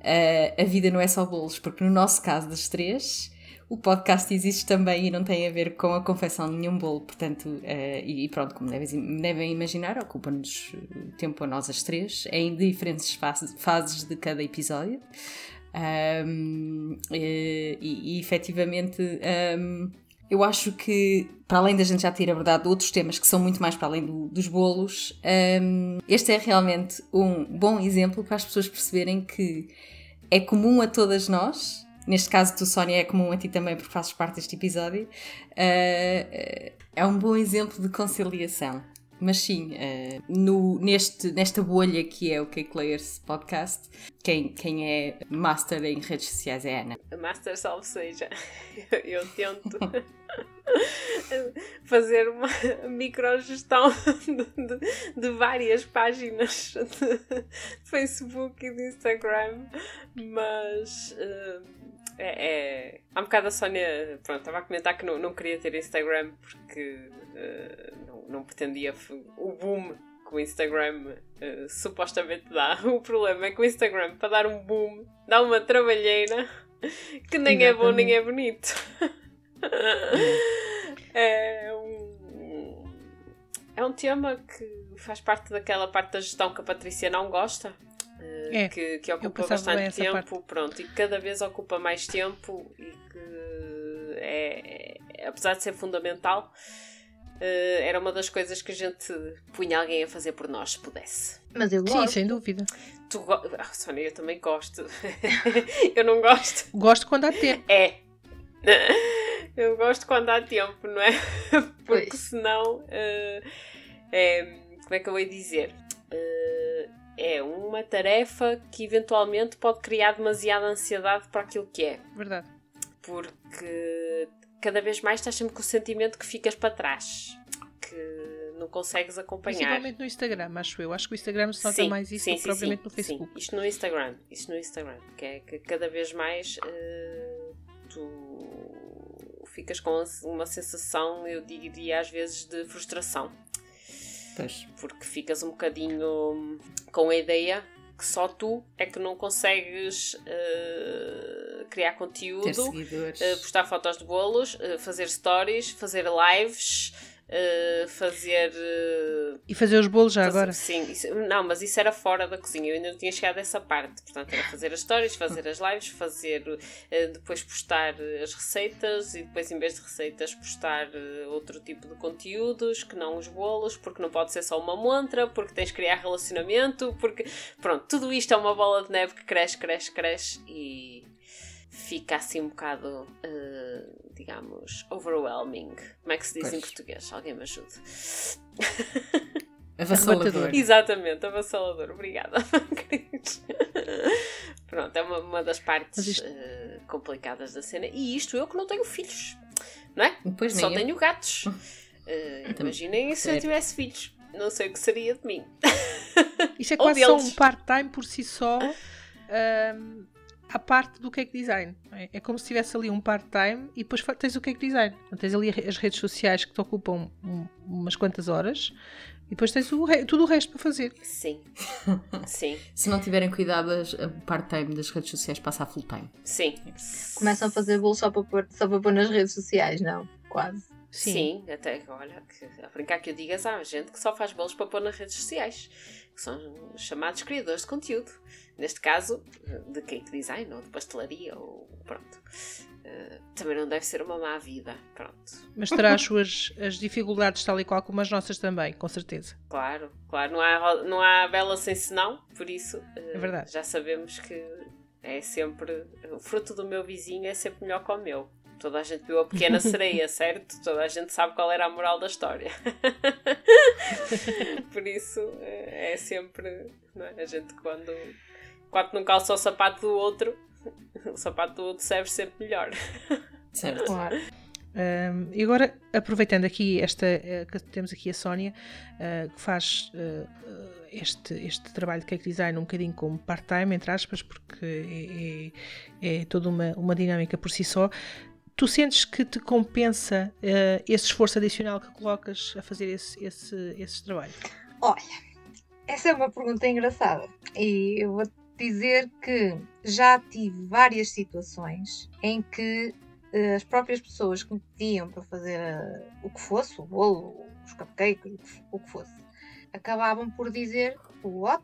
uh, a vida não é só bolos, porque no nosso caso das três o podcast existe também e não tem a ver com a confecção de nenhum bolo, portanto, uh, e pronto, como devem, devem imaginar, ocupa-nos tempo a nós as três, em diferentes fases, fases de cada episódio. Um, e, e, e efetivamente um, eu acho que, para além da gente já ter abordado outros temas que são muito mais para além do, dos bolos, um, este é realmente um bom exemplo para as pessoas perceberem que é comum a todas nós neste caso tu, Sónia, é comum a ti também porque fazes parte deste episódio, uh, é um bom exemplo de conciliação. Mas sim, uh, no, neste, nesta bolha que é o Cake Layers Podcast, quem, quem é master em redes sociais é a Ana. Master salve seja. Eu, eu tento fazer uma microgestão de, de, de várias páginas de Facebook e de Instagram, mas. Uh, é, é... Há um bocado a Sónia, pronto, estava a comentar que não, não queria ter Instagram porque uh, não, não pretendia o boom que o Instagram uh, supostamente dá. O problema é que o Instagram, para dar um boom, dá uma trabalheira que nem Exatamente. é bom nem é bonito. é um, é um tema que faz parte daquela parte da gestão que a Patrícia não gosta. É, que, que ocupa bastante tempo, parte. pronto, e cada vez ocupa mais tempo e que é, é apesar de ser fundamental, Uh, era uma das coisas que a gente punha alguém a fazer por nós, se pudesse. Mas eu gosto. Sim, sem dúvida. Tu go... ah, Sónia, eu também gosto. eu não gosto. Gosto quando há tempo. É. Eu gosto quando há tempo, não é? Porque pois. senão. Uh, é, como é que eu vou dizer? Uh, é uma tarefa que eventualmente pode criar demasiada ansiedade para aquilo que é. Verdade. Porque cada vez mais estás sempre com o sentimento que ficas para trás, que não consegues acompanhar. Principalmente no Instagram, acho eu. Acho que o Instagram se nota sim, mais isso sim, do que sim, propriamente no Facebook. Sim. Isto no Instagram, isto no Instagram, que é que cada vez mais uh, tu ficas com uma sensação, eu diria às vezes, de frustração. Pois. Porque ficas um bocadinho com a ideia que só tu é que não consegues uh, criar conteúdo, uh, postar fotos de bolos, uh, fazer stories, fazer lives uh, fazer. Uh, e fazer os bolos já fazer, agora? Sim, isso, não, mas isso era fora da cozinha, eu ainda não tinha chegado a essa parte. Portanto, era fazer as histórias, fazer as lives, fazer uh, depois postar as receitas e depois, em vez de receitas, postar outro tipo de conteúdos que não os bolos, porque não pode ser só uma montra, porque tens que criar relacionamento, porque. Pronto, tudo isto é uma bola de neve que cresce, cresce, cresce e fica assim um bocado, uh, digamos, overwhelming. Como é que se diz pois. em português? Alguém me ajude. Avassalador. Exatamente, avassalador. Obrigada, Pronto, é uma, uma das partes isto... uh, complicadas da cena. E isto eu que não tenho filhos, não é? Pois Só tenho eu. gatos. Uh, imaginem se eu tivesse filhos. Não sei o que seria de mim. Isto é quase só um part-time por si só. Um, à parte do cake design. É, é como se tivesse ali um part-time e depois tens o cake design. Então, tens ali as redes sociais que te ocupam umas quantas horas e depois tens o tudo o resto para fazer. Sim. Sim. Se não tiverem cuidado, a part-time das redes sociais passa a full-time. Sim. Começam a fazer bolo só para, pôr, só para pôr nas redes sociais, não? Quase. Sim. Sim, até olha, a brincar que eu digas, há gente que só faz bolos para pôr nas redes sociais, que são chamados criadores de conteúdo neste caso, de cake design ou de pastelaria, ou pronto. Uh, também não deve ser uma má vida, pronto. Mas terá as suas as dificuldades tal e qual como as nossas também, com certeza. Claro, claro, não há, não há bela sem senão, por isso uh, é verdade. já sabemos que é sempre, o fruto do meu vizinho é sempre melhor que o meu. Toda a gente viu a pequena sereia, certo? Toda a gente sabe qual era a moral da história. Por isso eh, é sempre. É? A gente quando Enquanto não calça o sapato do outro, o sapato do outro serve sempre melhor. Certo. Claro. Um, e agora, aproveitando aqui esta, uh, que temos aqui a Sónia, uh, que faz uh, este, este trabalho de cake design um bocadinho como part-time, entre aspas, porque é, é, é, toda uma, uma dinâmica por si só. Tu sentes que te compensa esse esforço adicional que colocas a fazer esse, esse, esse trabalho? Olha, essa é uma pergunta engraçada e eu vou dizer que já tive várias situações em que uh, as próprias pessoas que me pediam para fazer uh, o que fosse, o bolo, os cupcakes, o que fosse, acabavam por dizer: What?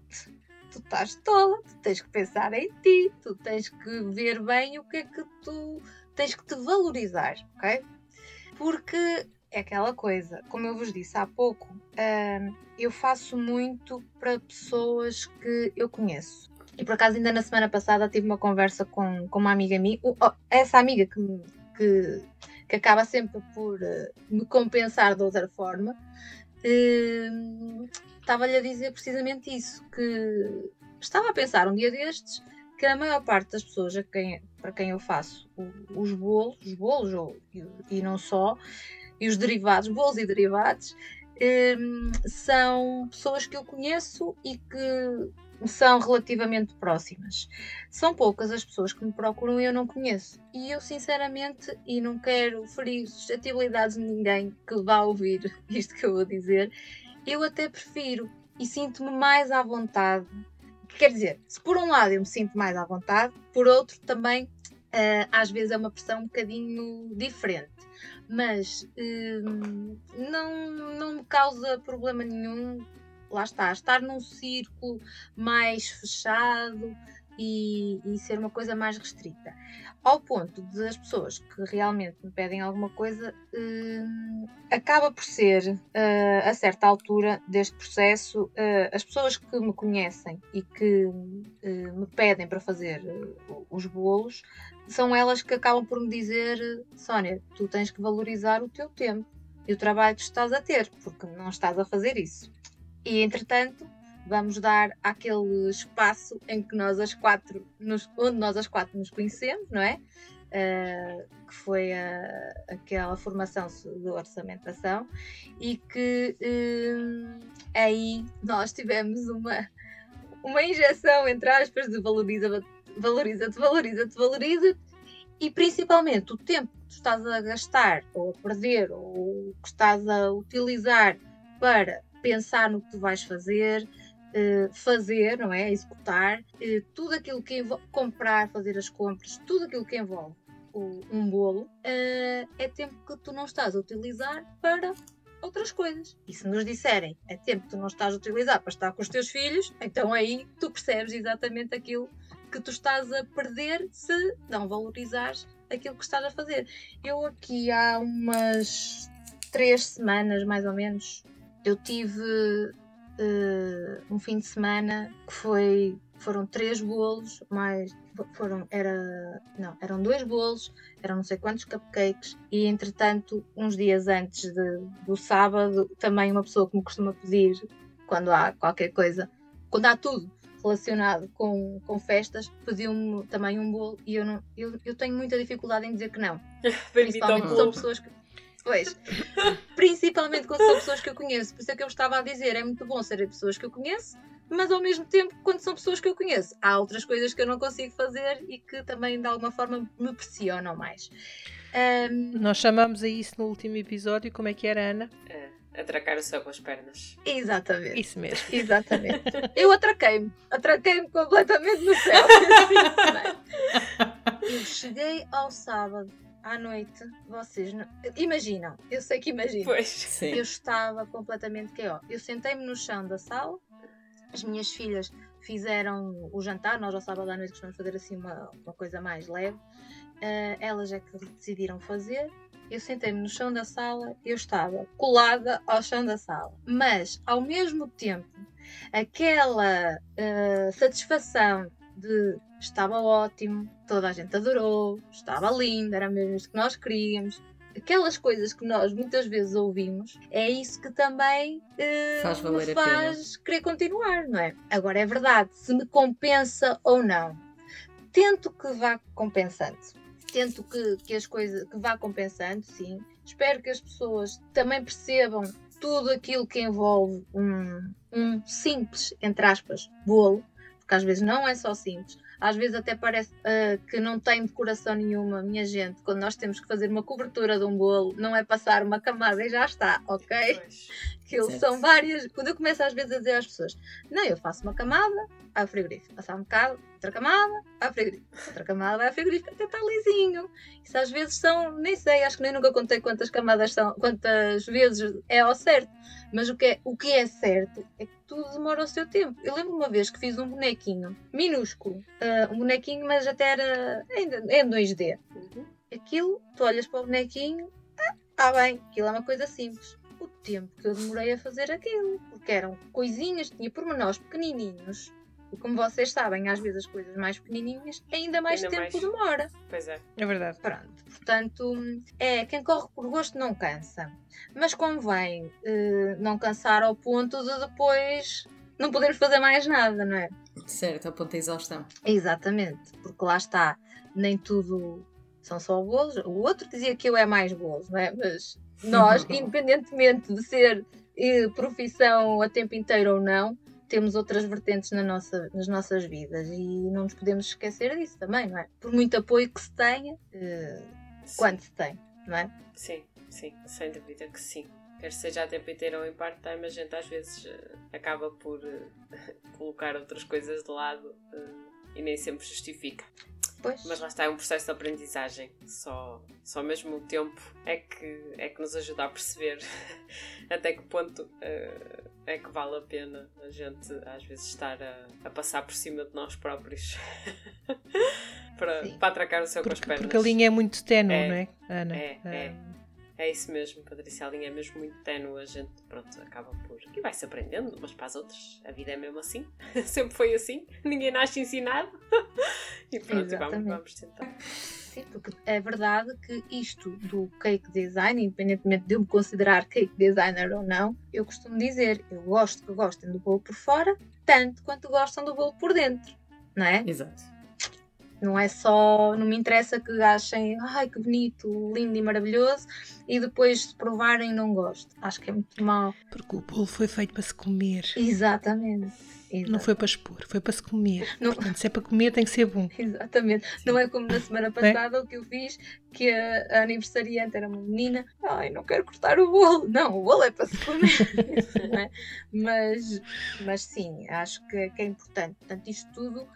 Tu estás tola, tu tens que pensar em ti, tu tens que ver bem o que é que tu tens que te valorizar, ok? Porque é aquela coisa, como eu vos disse há pouco, uh, eu faço muito para pessoas que eu conheço. E por acaso, ainda na semana passada, tive uma conversa com, com uma amiga minha, oh, essa amiga que, que, que acaba sempre por uh, me compensar de outra forma. uh, estava-lhe a dizer precisamente isso, que estava a pensar um dia destes que a maior parte das pessoas a quem, para quem eu faço os bolos, os bolos ou, e, e não só, e os derivados, bolos e derivados, um, são pessoas que eu conheço e que são relativamente próximas. São poucas as pessoas que me procuram e eu não conheço. E eu, sinceramente, e não quero ferir suscetibilidades de ninguém que vá ouvir isto que eu vou dizer, eu até prefiro e sinto-me mais à vontade. Quer dizer, se por um lado eu me sinto mais à vontade, por outro também uh, às vezes é uma pressão um bocadinho diferente mas hum, não, não me causa problema nenhum. Lá está, estar num círculo mais fechado e, e, ser uma coisa mais restrita. Ao ponto de as pessoas que realmente me pedem alguma coisa, hum, acaba por ser, uh, a certa altura deste processo, uh, as pessoas que me conhecem e que uh, me pedem para fazer os bolos, são elas que acabam por me dizer: Sónia, tu tens que valorizar o teu tempo e o trabalho que estás a ter, porque não estás a fazer isso. E entretanto, vamos dar aquele espaço em que nós as quatro, nos, onde nós as quatro nos conhecemos, não é? Uh, que foi a, aquela formação de orçamentação e que uh, aí nós tivemos uma, uma injeção, entre aspas, de valoriza valoriza-te, valoriza-te, valoriza-te e principalmente o tempo que tu estás a gastar ou a perder ou que estás a utilizar para pensar no que tu vais fazer, fazer, não é? Executar, uh, tudo aquilo que envolve comprar, fazer as compras, tudo aquilo que envolve um bolo, uh, é tempo que tu não estás a utilizar para outras coisas. E se nos disserem é tempo que tu não estás a utilizar para estar com os teus filhos, então aí tu percebes exatamente aquilo que tu estás a perder se não valorizares aquilo que estás a fazer. Eu aqui há umas três semanas, mais ou menos, eu tive uh, um fim de semana que foi foram três bolos, mais foram era não eram dois bolos, eram não sei quantos cupcakes e entretanto uns dias antes de, do sábado também uma pessoa que me costuma pedir quando há qualquer coisa, quando há tudo relacionado com, com festas, pediu-me também um bolo e eu, não, eu, eu tenho muita dificuldade em dizer que não. Principalmente são pessoas que. Pois, principalmente quando são pessoas que eu conheço. Por isso é que eu estava a dizer, é muito bom serem pessoas que eu conheço, mas ao mesmo tempo, quando são pessoas que eu conheço, há outras coisas que eu não consigo fazer e que também de alguma forma me pressionam mais. Um... Nós chamamos a isso no último episódio, como é que era, Ana? É Atracar o céu com as pernas. Exatamente. Isso mesmo. Exatamente. Eu atraquei-me. Atraquei-me completamente no céu. eu cheguei ao sábado à noite. Vocês não... imaginam. Eu sei que imaginam. Pois. Sim. Eu estava completamente que Eu sentei-me no chão da sala. As minhas filhas fizeram o jantar. Nós ao sábado à noite costumamos fazer assim uma, uma coisa mais leve. Uh, elas é que decidiram fazer eu sentei-me no chão da sala, eu estava colada ao chão da sala. Mas, ao mesmo tempo, aquela uh, satisfação de estava ótimo, toda a gente adorou, estava lindo, era mesmo isso que nós queríamos. Aquelas coisas que nós muitas vezes ouvimos, é isso que também uh, faz me faz querer continuar, não é? Agora é verdade, se me compensa ou não. Tento que vá compensando tento que, que as coisas que vá compensando, sim. Espero que as pessoas também percebam tudo aquilo que envolve um, um simples, entre aspas, bolo, porque às vezes não é só simples, às vezes até parece uh, que não tem decoração nenhuma, minha gente. Quando nós temos que fazer uma cobertura de um bolo, não é passar uma camada e já está, ok? Aquilo são várias. Quando eu começo às vezes a dizer às pessoas, não, eu faço uma camada, ao frigorífico, passar um bocado, outra camada, ao frigorífico, outra camada, vai ao frigorífico, até está lisinho. Isso às vezes são, nem sei, acho que nem nunca contei quantas camadas são, quantas vezes é ao certo. Mas o que é, o que é certo é que tudo demora o seu tempo. Eu lembro uma vez que fiz um bonequinho minúsculo, uh, um bonequinho, mas até era ainda em 2D. Uhum. Aquilo, tu olhas para o bonequinho, ah, ah bem, aquilo é uma coisa simples. O tempo que eu demorei a fazer aquilo, porque eram coisinhas, tinha pormenores pequenininhos, E como vocês sabem, às vezes as coisas mais pequenininhas, ainda mais ainda tempo mais... demora. Pois é. É verdade. Pronto. Portanto, é quem corre por gosto não cansa. Mas convém uh, não cansar ao ponto de depois não podermos fazer mais nada, não é? Certo, a ponto da exaustão. Exatamente, porque lá está, nem tudo são só bolos. O outro dizia que eu é mais bolos, não é? Mas nós, independentemente de ser eh, profissão a tempo inteiro ou não, temos outras vertentes na nossa, nas nossas vidas e não nos podemos esquecer disso também, não é? Por muito apoio que se tenha, uh, quanto se tem, não é? Sim, sim, sem dúvida que sim. Quer seja a tempo inteiro ou em part-time, a gente às vezes uh, acaba por uh, colocar outras coisas de lado e nem sempre justifica. Pois. Mas lá está, é um processo de aprendizagem. Só, só mesmo o tempo é que, é que nos ajuda a perceber até que ponto uh, é que vale a pena a gente às vezes estar a, a passar por cima de nós próprios para, para atracar o céu porque, com as pernas. Porque a linha é muito tenue, é, não é, Ana? É, é. É isso mesmo, Patrícia. A linha é mesmo muito tenue. A gente, pronto, acaba por. E vai-se aprendendo, mas para as outras, a vida é mesmo assim. Sempre foi assim. Ninguém nasce ensinado. E pronto, vamos, vamos tentar. Sim, porque é verdade que isto do cake design, independentemente de eu me considerar cake designer ou não, eu costumo dizer, eu gosto que gostem do bolo por fora, tanto quanto gostam do bolo por dentro, não é? Exato. Não é só, não me interessa que achem, ai que bonito, lindo e maravilhoso, e depois se provarem não gosto. Acho que é muito mal. Porque o bolo foi feito para se comer. Exatamente. Exato. Não foi para expor, foi para se comer. Não... Portanto, se é para comer, tem que ser bom. Exatamente. Sim. Não é como na semana passada o que eu fiz, que a, a, aniversariante era uma menina. Ai, não quero cortar o bolo. Não, o bolo é para se comer. é? mas, mas sim, acho que, que é importante. Portanto, isto tudo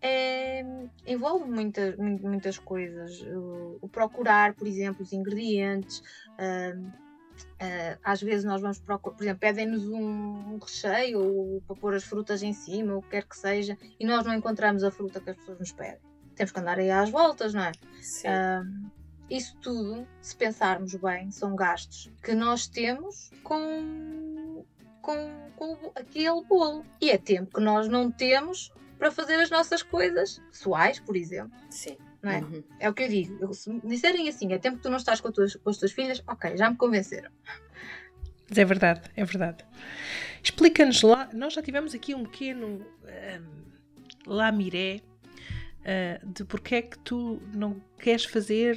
é, envolve muita, muitas coisas. O, o, procurar, por exemplo, os ingredientes. Uh, uh, às vezes nós vamos procurar, por exemplo, pedem-nos um, um recheio ou para pôr as frutas em cima, ou o que quer que seja, e nós não encontramos a fruta que as pessoas nos pedem. Temos que andar aí às voltas, não é? Sim. Uh, isso tudo, se pensarmos bem, são gastos que nós temos com, com, com aquele bolo. E é tempo que nós não temos para fazer as nossas coisas pessoais, por exemplo. Sim. Não é? Uhum. é o que eu digo. Eu, se me disserem assim, é tempo que tu não estás com, tuas, com as tuas filhas, ok, já me convenceram. Mas é verdade, é verdade. Explica-nos lá, nós já tivemos aqui um pequeno um, lamiré uh, de porque é que tu não queres fazer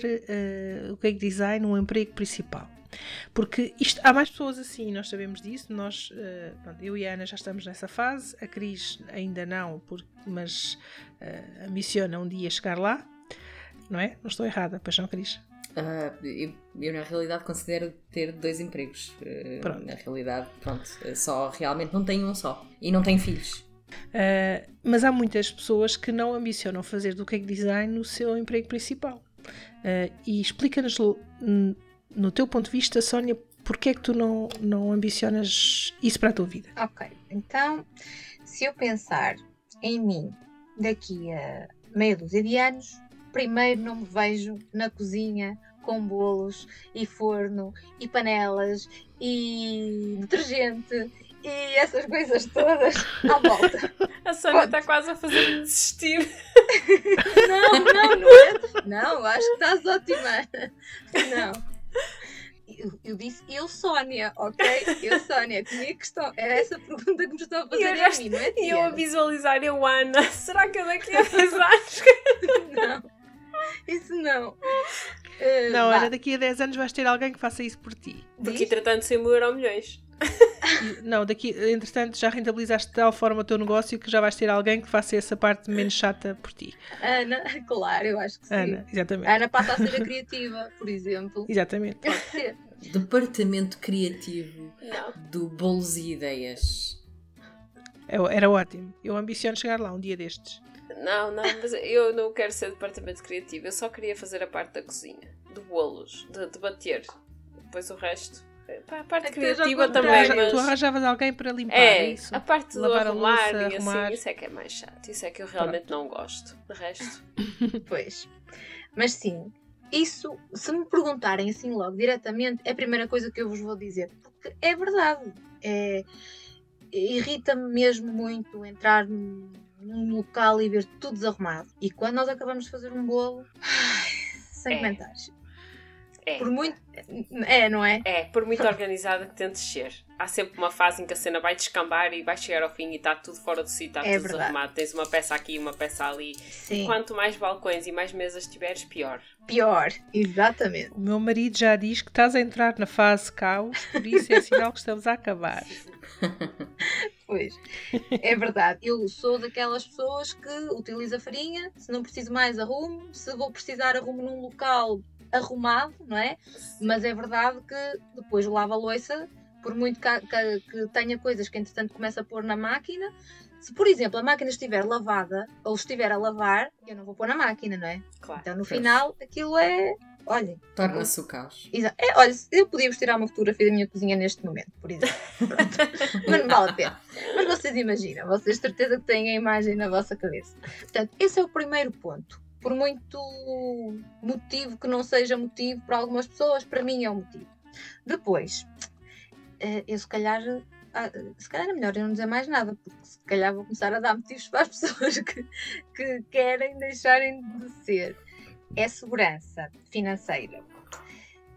uh, o cake design um emprego principal. Porque isto, há mais pessoas assim, nós sabemos disso. Nós, uh, pronto, eu e a Ana já estamos nessa fase, a Cris ainda não, porque, mas uh, ambiciona um dia chegar lá, não é? Não estou errada, pois não, Cris? Uh, eu, eu, na realidade considero ter dois empregos. Uh, na realidade, pronto, só realmente não tenho um só e não tenho filhos. Uh, mas há muitas pessoas que não ambicionam fazer do cake design o seu emprego principal. e explica-nos no teu ponto de vista, Sónia, porquê é que tu não, não ambicionas isso para a tua vida? Ok, então, se eu pensar em mim daqui a meia dúzia de anos, primeiro não me vejo na cozinha com bolos e forno e panelas e detergente e essas coisas todas à volta. A Sónia está quase a fazer-me desistir. Não, não, não é. Não, acho que estás ótima. Não eu, eu, disse eu, Sónia, ok? Eu, Sónia, minha questão era essa pergunta que me estão a fazer e a mim, não é? E eu a visualizar eu, Ana, será que eu daqui a 10 anos? não, isso não. Uh, não, Ana, daqui a 10 anos vais ter alguém que faça isso por ti. Porque, entretanto, 100 mil euro milhões. Não, daqui, entretanto, já rentabilizaste de tal forma o teu negócio que já vais ter alguém que faça essa parte menos chata por ti. Ana, claro, eu acho que sim. Ana, exatamente. Ana passa a ser a criativa, por exemplo. Exatamente. Pode ser. Departamento criativo Não. do Bolos e Ideias. É, era ótimo. Eu ambiciono chegar lá um dia destes. Não, não, mas eu não quero ser departamento criativo. Eu só queria fazer a parte da cozinha, de bolos, de, de bater. Depois o resto a parte criativa também. Mas... Tu arranjavas alguém para limpar é, isso. A parte do Lavar arrumar, a louça, e assim, arrumar. isso é que é mais chato. Isso é que eu realmente Pronto. não gosto. De resto. pois. Mas sim, isso, se me perguntarem assim logo diretamente, é a primeira coisa que eu vos vou dizer. Porque é verdade. É, Irrita-me mesmo muito entrar num, local e ver tudo desarrumado. E quando nós acabamos de fazer um bolo, ai, sem é. comentários. É. Por muito. É, não é? É, por muito organizada que tentes ser. Há sempre uma fase em que a cena vai descambar e vai chegar ao fim e está tudo fora do sítio, está é tudo verdade. desarrumado. Tens uma peça aqui e uma peça ali. Sim. Quanto mais balcões e mais mesas tiveres, pior. Pior, exatamente. O meu marido já diz que estás a entrar na fase caos, por isso é sinal que estamos a acabar. Pois, é verdade. Eu sou daquelas pessoas que utiliza farinha, se não preciso mais arrumo, se vou precisar arrumo num local arrumado, não é? Mas é verdade que depois lava a louça, por muito que, que, que tenha coisas que entretanto começa a pôr na máquina, se, por exemplo, a máquina estiver lavada ou estiver a lavar, eu não vou pôr na máquina, não é? Claro. Então, no final, aquilo é. Olhem. Torna-se o caos. É, olha, eu podia vos tirar uma fotografia da minha cozinha neste momento, por exemplo. Mas não vale a pena. Mas vocês imaginam, vocês certeza que têm a imagem na vossa cabeça. Portanto, esse é o primeiro ponto por muito motivo que não seja motivo para algumas pessoas, para mim é um motivo. Depois, eh, eu se calhar, ah, se calhar é melhor eu não dizer mais nada, porque se calhar vou começar a dar motivos para as pessoas que, que querem deixarem de ser. É segurança financeira.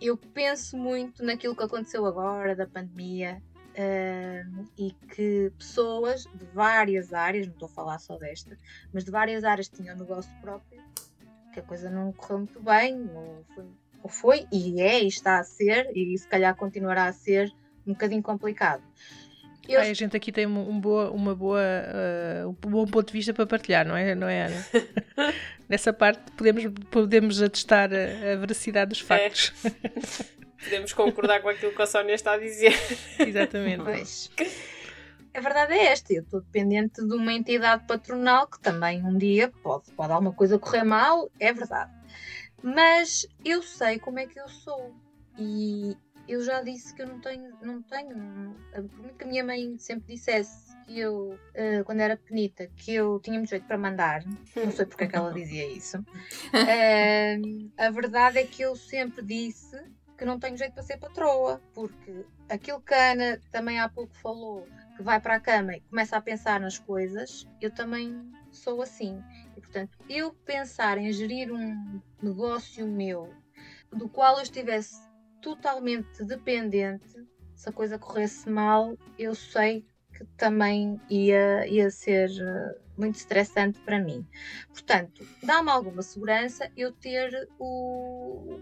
Eu penso muito naquilo que aconteceu agora, da pandemia, Uh, e que pessoas de várias áreas, não estou a falar só desta, mas de várias áreas tinham negócio próprio, que a coisa não correu muito bem, ou foi, ou foi, e é, e está a ser, e se calhar continuará a ser um bocadinho complicado. Eu... Ai, a gente aqui tem um boa, uma boa, uh, um bom ponto de vista para partilhar, não é, não é Ana? Nessa parte podemos, podemos atestar a, a veracidade dos factos. É. podemos concordar com aquilo que a Sónia está a dizer. Exatamente. Pois. A verdade é esta, eu estou dependente de uma entidade patronal que também um dia pode, pode alguma coisa correr mal, é verdade. Mas eu sei como é que eu sou. E eu já disse que eu não tenho, não tenho, por muito que a minha mãe sempre dissesse que eu, uh, quando era pequenita, que eu tinha muito jeito para mandar, não sei porque é que ela dizia isso. Uh, a verdade é que eu sempre disse que não tenho jeito para ser patroa, porque aquilo que a Ana também há pouco falou, que vai para a cama e começa a pensar nas coisas, eu também sou assim. E portanto, eu pensar em gerir um negócio meu, do qual eu estivesse totalmente dependente, se a coisa corresse mal, eu sei que também ia, ia ser eh, muito estressante para mim. Portanto, dá-me alguma segurança eu ter o,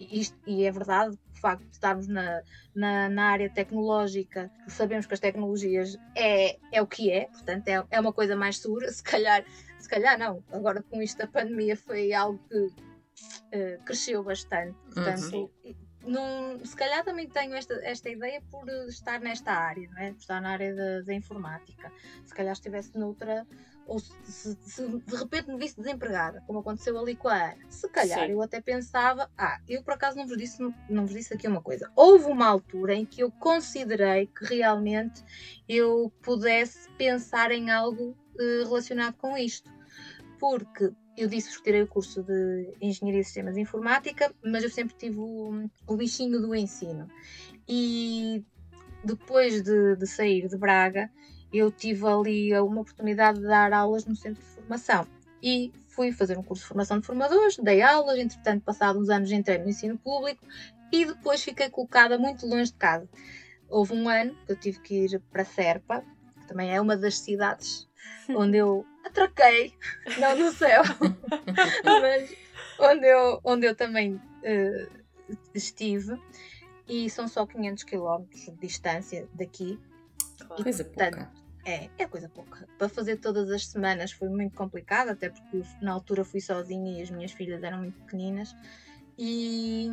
isto, e é verdade, o facto de estarmos na, na, na, área tecnológica, sabemos que as tecnologias é, é o que é, portanto é, é uma coisa mais segura, se calhar, se calhar não, agora com isto da pandemia foi algo que uh, cresceu bastante, portanto uhum. Num, se calhar também tenho esta, esta ideia por estar nesta área, não é? por estar na área da, da informática. Se calhar estivesse noutra, ou se, se, de repente me visse desempregada, como aconteceu ali com a Ana, se calhar Sim. eu até pensava, ah, eu por acaso não vos, disse, não vos disse aqui uma coisa. Houve uma altura em que eu considerei que realmente eu pudesse pensar em algo uh, relacionado com isto. Porque eu disse que tirei o curso de Engenharia de Sistemas de Informática, mas eu sempre tive o, o bichinho do ensino. E depois de, de sair de Braga, eu tive ali uma oportunidade de dar aulas no centro de formação. E fui fazer um curso de formação de formadores, dei aulas, entretanto, passados uns anos entrei no ensino público e depois fiquei colocada muito longe de casa. Houve um ano que eu tive que ir para Serpa, que também é uma das cidades onde eu atraquei, não no céu, mas onde eu, onde eu também uh, estive, e são só 500 km de distância daqui, Claro. Coisa pouca. É, é coisa pouca. Para fazer todas as semanas foi muito complicado, até porque na altura fui sozinha e as minhas filhas eram muito pequeninas. E,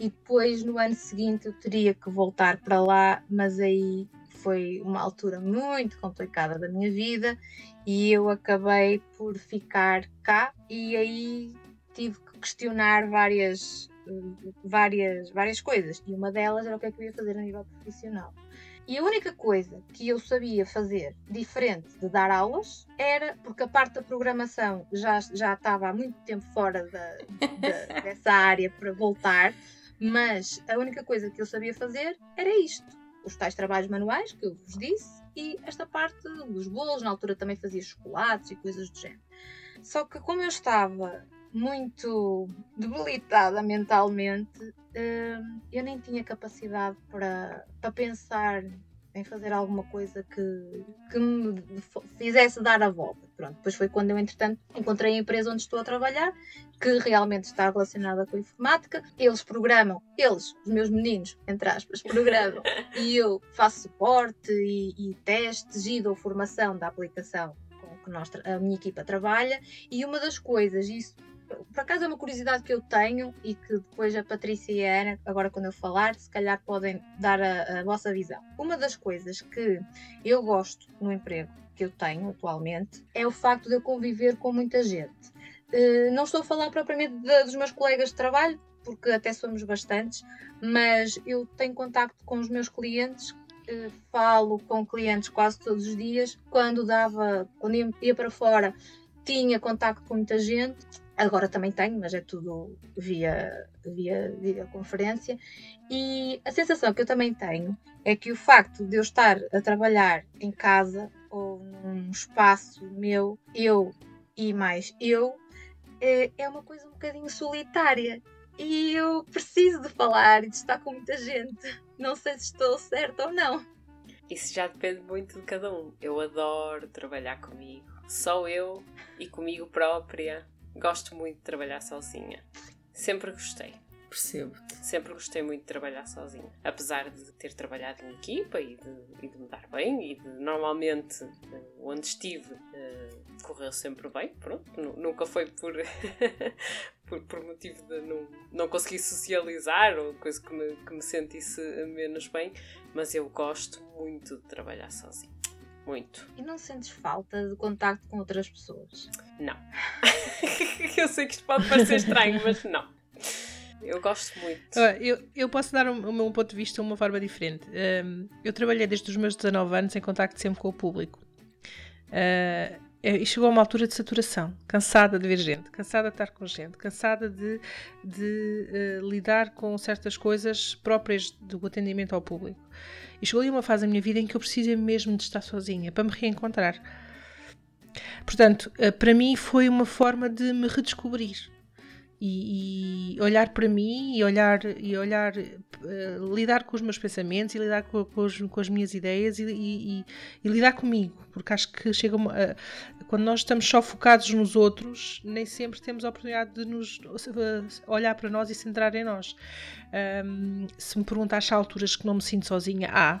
e depois no ano seguinte eu teria que voltar para lá, mas aí foi uma altura muito complicada da minha vida e eu acabei por ficar cá e aí tive que questionar várias várias várias coisas e uma delas era o que é que eu ia fazer a nível profissional. E a única coisa que eu sabia fazer diferente de dar aulas era, porque a parte da programação já, já estava há muito tempo fora da, da, dessa área para voltar, mas a única coisa que eu sabia fazer era isto. Os tais trabalhos manuais que eu vos disse, e esta parte dos bolos, na altura também fazia chocolates e coisas do género. Só que como eu estava muito debilitada mentalmente, hum, eu nem tinha capacidade para, para pensar em fazer alguma coisa que, que me fizesse dar a volta. Pronto, depois foi quando eu, entretanto, encontrei a empresa onde estou a trabalhar, que realmente está relacionada com a informática. Eles programam, eles, os meus meninos, entre aspas, programam, e eu faço suporte e, e testes e dou formação da aplicação com que nós, a minha equipa trabalha. E uma das coisas, isso por acaso é uma curiosidade que eu tenho e que depois a Patrícia e a Ana, agora quando eu falar, se calhar podem dar a, a vossa visão. Uma das coisas que eu gosto no emprego que eu tenho atualmente é o facto de eu conviver com muita gente. Uh, não estou a falar propriamente de, dos meus colegas de trabalho, porque até somos bastantes, mas eu tenho contacto com os meus clientes uh, falo com clientes quase todos os dias. Quando dava, quando ia para fora, tinha contacto com muita gente Agora também tenho, mas é tudo via, via videoconferência. E a sensação que eu também tenho é que o facto de eu estar a trabalhar em casa ou num espaço meu, eu e mais eu, é, é uma coisa um bocadinho solitária. E eu preciso de falar e de estar com muita gente. Não sei se estou certa ou não. Isso já depende muito de cada um. Eu adoro trabalhar comigo. Só eu e comigo própria Gosto muito de trabalhar sozinha. Sempre gostei. Percebo. Sempre gostei muito de trabalhar sozinha. Apesar de ter trabalhado em equipa e de, e de me dar bem, e de normalmente eh, onde estive uh, correu sempre bem, pronto. Nunca foi por, por, por, motivo de não, não conseguir socializar ou coisa que me, que me sentisse menos bem, mas eu gosto muito de trabalhar sozinha. Muito. E não sentes falta de contacto com outras pessoas? Não. eu sei que isto pode parecer estranho, mas não. Eu gosto muito. Eu, eu posso dar o meu ponto de vista de uma forma diferente. Um, eu trabalhei desde os meus 19 anos em contacto sempre com o público. Uh, e chegou a uma altura de saturação, cansada de ver gente, cansada de estar com gente, cansada de, de uh, lidar com certas coisas próprias do atendimento ao público. E chegou ali uma fase da minha vida em que eu precisei mesmo de estar sozinha para me reencontrar. Portanto, eh, para mim foi uma forma de me redescobrir e, e olhar para mim e olhar e olhar uh, lidar com os meus pensamentos e lidar com, com, com as minhas ideias e, e, e, lidar comigo porque acho que chega uma, uh, quando nós estamos só focados nos outros nem sempre temos a oportunidade de nos olhar para nós e centrar em nós. Um, se me perguntar se há alturas que não me sinto sozinha há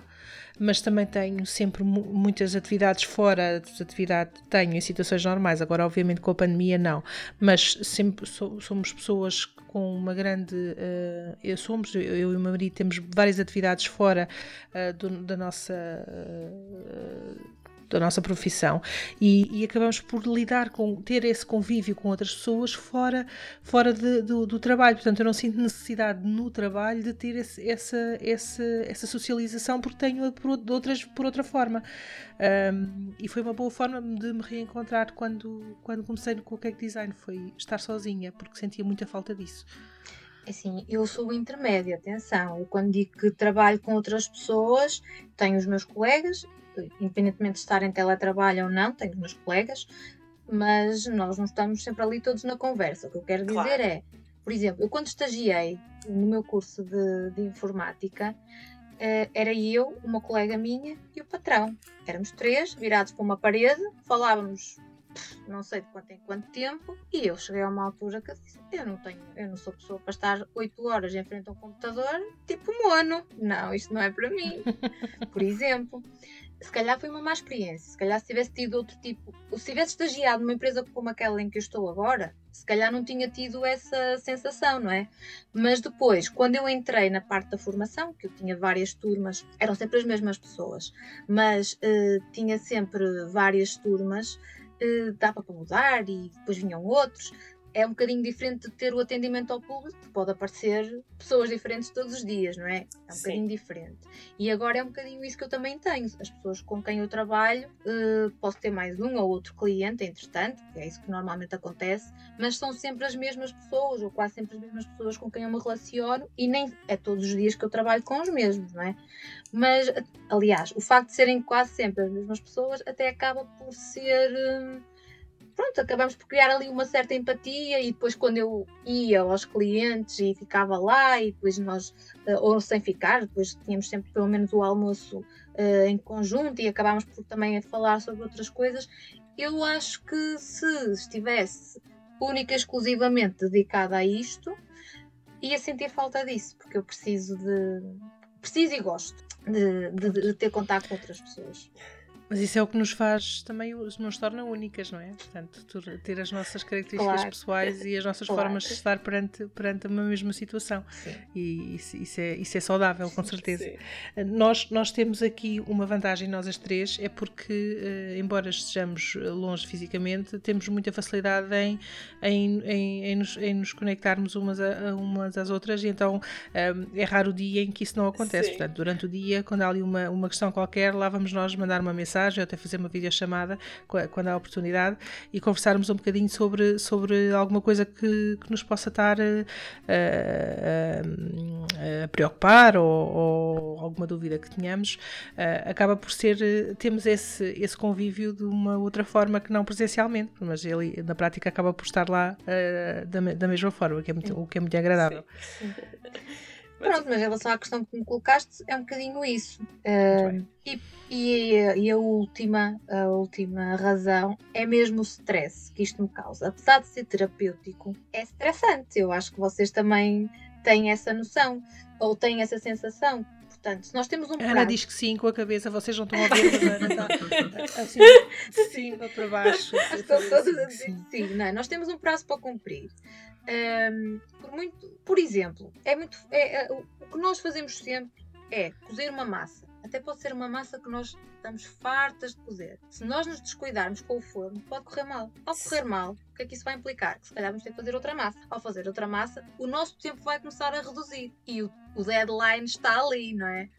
mas também tenho sempre muitas atividades fora das atividades tenho em situações normais, agora obviamente com a pandemia não, mas sempre so, somos pessoas com uma grande uh, eu somos, eu, eu, e o meu marido temos várias atividades fora uh, do, da nossa uh, da nossa profissão. E, e, acabamos por lidar com ter esse convívio com outras pessoas fora fora de, do, do, trabalho. Portanto eu não sinto necessidade no trabalho de ter esse, essa, essa, essa socialização porque tenho por, outras, por outra forma. Um, e foi uma boa forma de me reencontrar quando, quando comecei no Cake Design foi estar sozinha porque sentia muita falta disso. Assim, eu sou o intermédio, atenção. Eu quando digo que trabalho com outras pessoas, tenho os meus colegas independentemente de estar em teletrabalho ou não, tenho meus colegas, mas nós não estamos sempre ali todos na conversa. O que eu quero dizer claro. é, por exemplo, eu quando estagiei no meu curso de, de informática, eh, era eu, uma colega minha e o patrão. Éramos três, virados para uma parede, falávamos não sei de quanto em quanto tempo, e eu cheguei a uma altura que eu disse, eu não tenho, eu não sou pessoa para estar 8 horas em frente a um computador, tipo mono. Não, isto não é para mim. Por exemplo se calhar foi uma má experiência. Se calhar se tivesse tido outro tipo, se tivesse estagiado numa empresa como aquela em que eu estou agora, se calhar não tinha tido essa sensação, não é? Mas depois, quando eu entrei na parte da formação, que eu tinha várias turmas, eram sempre as mesmas pessoas, mas uh, tinha sempre várias turmas, dava para mudar e depois vinham outros. É um bocadinho diferente de ter o atendimento ao público, pode aparecer pessoas diferentes todos os dias, não é? É um Sim. bocadinho diferente. E agora é um bocadinho isso que eu também tenho. As pessoas com quem eu trabalho, uh, posso ter mais um ou outro cliente, entretanto, é isso que normalmente acontece, mas são sempre as mesmas pessoas, ou quase sempre as mesmas pessoas com quem eu me relaciono, e nem é todos os dias que eu trabalho com os mesmos, não é? Mas, aliás, o facto de serem quase sempre as mesmas pessoas até acaba por ser. Uh, pronto, acabamos por criar ali uma certa empatia e depois quando eu ia aos clientes e ficava lá e depois nós, eh, ou sem ficar, depois tínhamos sempre pelo menos o almoço uh, em conjunto e acabámos por também falar sobre outras coisas, eu acho que se estivesse única e exclusivamente dedicada a isto, ia sentir falta disso, porque eu preciso de. preciso e gosto de, de, de ter contato com outras pessoas. Mas isso é o que nos faz também, nos torna únicas, não é? Portanto, ter as nossas características claro. pessoais e as nossas claro. formas de estar perante, perante uma mesma situação. Sim. E isso, isso, é, isso é saudável, com certeza. Nós, nós temos aqui uma vantagem, nós as três, é porque, eh, embora estejamos longe fisicamente, temos muita facilidade em, em, em, em, nos, em nos, conectarmos umas, a, umas às outras, e então eh, é raro o dia em que isso não acontece. Sim. Portanto, durante o dia, quando há ali uma, uma questão qualquer, lá vamos nós mandar uma mensagem mensagem, ou até fazer uma videochamada quando há oportunidade e conversarmos um bocadinho sobre, sobre alguma coisa que, que nos possa estar a, a, a preocupar ou, ou, alguma dúvida que tenhamos, acaba por ser, temos esse, esse convívio de uma outra forma que não presencialmente, mas ele na prática acaba por estar lá da, da mesma forma, que é muito, o que é muito agradável. Sim. Pronto, mas em relação à questão que me colocaste, é um bocadinho isso. Uh, e, e, e, a última, a última razão é mesmo o stress que isto me causa. Apesar de ser terapêutico, é estressante. Eu acho que vocês também têm essa noção, ou têm essa sensação. Portanto, se nós temos um prazo... Ana diz que sim com a cabeça, vocês não estão a ver, mas Ana está assim, sim, para baixo. Estão todos a dizer sim. sim. Não, nós temos um prazo para cumprir. Um, por, muito, por exemplo, é muito, é, é, o que nós fazemos sempre é cozer uma massa. Até pode ser uma massa que nós estamos fartas de cozer. Se nós nos descuidarmos com o forno, pode correr mal. Ao correr mal, o que é que isso vai implicar? Que se calhar vamos ter que fazer outra massa. Ao fazer outra massa, o nosso tempo vai começar a reduzir. E o, o deadline está ali, não é?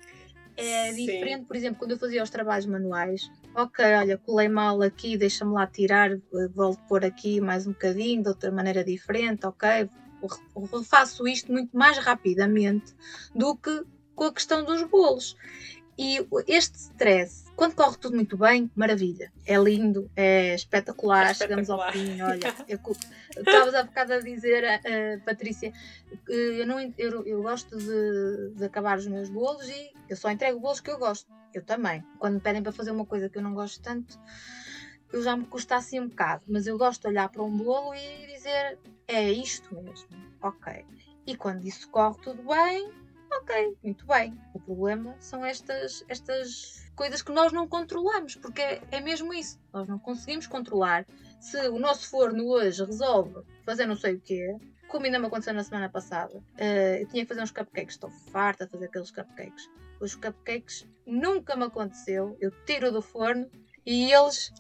É Sim. diferente, por exemplo, quando eu fazia os trabalhos manuais, ok, olha, colei mal aqui, deixa-me lá tirar, volto pôr aqui mais um bocadinho, de outra maneira diferente, ok, faço isto muito mais rapidamente do que com a questão dos bolos. E este stress, quando corre tudo muito bem, maravilha. É lindo, é espetacular, é espetacular. chegamos ao fim. Olha, estavas há bocado a dizer, uh, Patrícia, eu, não, eu, eu gosto de, de, acabar os meus bolos e eu só entrego bolos que eu gosto. Eu também. Quando me pedem para fazer uma coisa que eu não gosto tanto, eu já me custa assim um bocado. Mas eu gosto de olhar para um bolo e dizer, é isto mesmo. Ok. E quando isso corre tudo bem, ok, muito bem. O problema são estas, estas coisas que nós não controlamos, porque é, é mesmo isso. Nós não conseguimos controlar. Se o nosso forno hoje resolve fazer não sei o quê, como ainda me aconteceu na semana passada, uh, eu tinha que fazer uns cupcakes, estou farta a fazer aqueles cupcakes. Os cupcakes nunca me aconteceu, eu tiro do forno e eles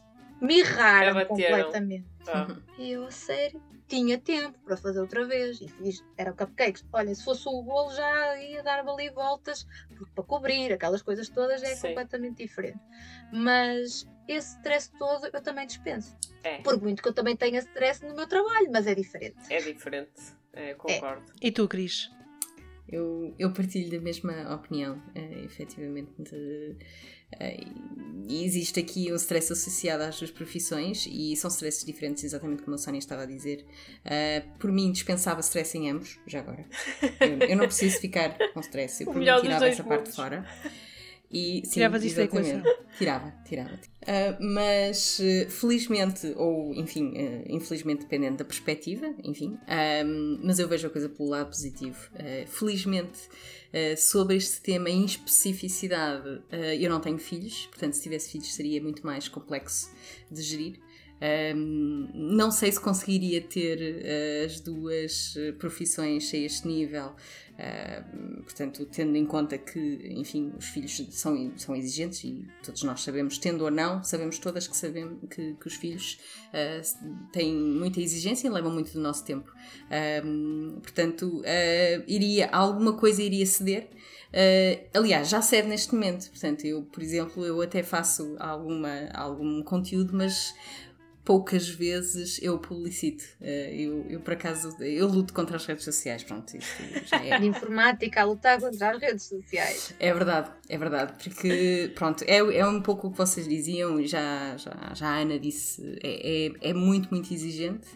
mirraram completamente. Ah. E eu, a sério, tinha tempo para fazer outra vez e fiz, era cupcakes. Olha, se fosse o bolo já ia dar ali voltas para cobrir, aquelas coisas todas é Sim. completamente diferente. Mas esse stress todo eu também dispenso. É. Por muito que eu também tenha stress no meu trabalho, mas é diferente. É diferente, é, concordo. É. E tu, Cris? Eu, eu partilho da mesma opinião, é, efetivamente. De e existe aqui um stress associado às duas profissões e são stresses diferentes, exatamente como a Sónia estava a dizer. Uh, por mim, dispensava stress em ambos, já agora. Eu, eu não preciso ficar com stress, eu por mim tirava essa parte mundos. fora. E, sim, Tiravas isso da equação? Tirava, tirava. Uh, mas uh, felizmente, ou enfim, uh, infelizmente, dependendo da perspectiva, enfim, mas eu vejo a coisa pelo lado positivo. felizmente, sobre este tema em especificidade, eu não tenho filhos, portanto, se tivesse filhos seria muito mais complexo de gerir. Um, não sei se conseguiria ter uh, as duas profissões a este nível, uh, portanto, tendo em conta que, enfim, os filhos são, são exigentes e todos nós sabemos, tendo ou não, sabemos todas que sabemos que, que os filhos uh, têm muita exigência e levam muito do nosso tempo. portanto, iria, alguma coisa iria ceder. Aliás, já cede neste momento. Portanto, eu, por exemplo, eu até faço alguma, algum conteúdo, mas poucas vezes eu publicito. Eh, eu, eu, por acaso, eu luto contra as redes sociais, pronto, isto já é. De informática a lutar contra as redes sociais. É verdade, é verdade, porque, pronto, é, é um pouco o que vocês diziam, já, já, já a Ana disse, é, é, é muito, muito exigente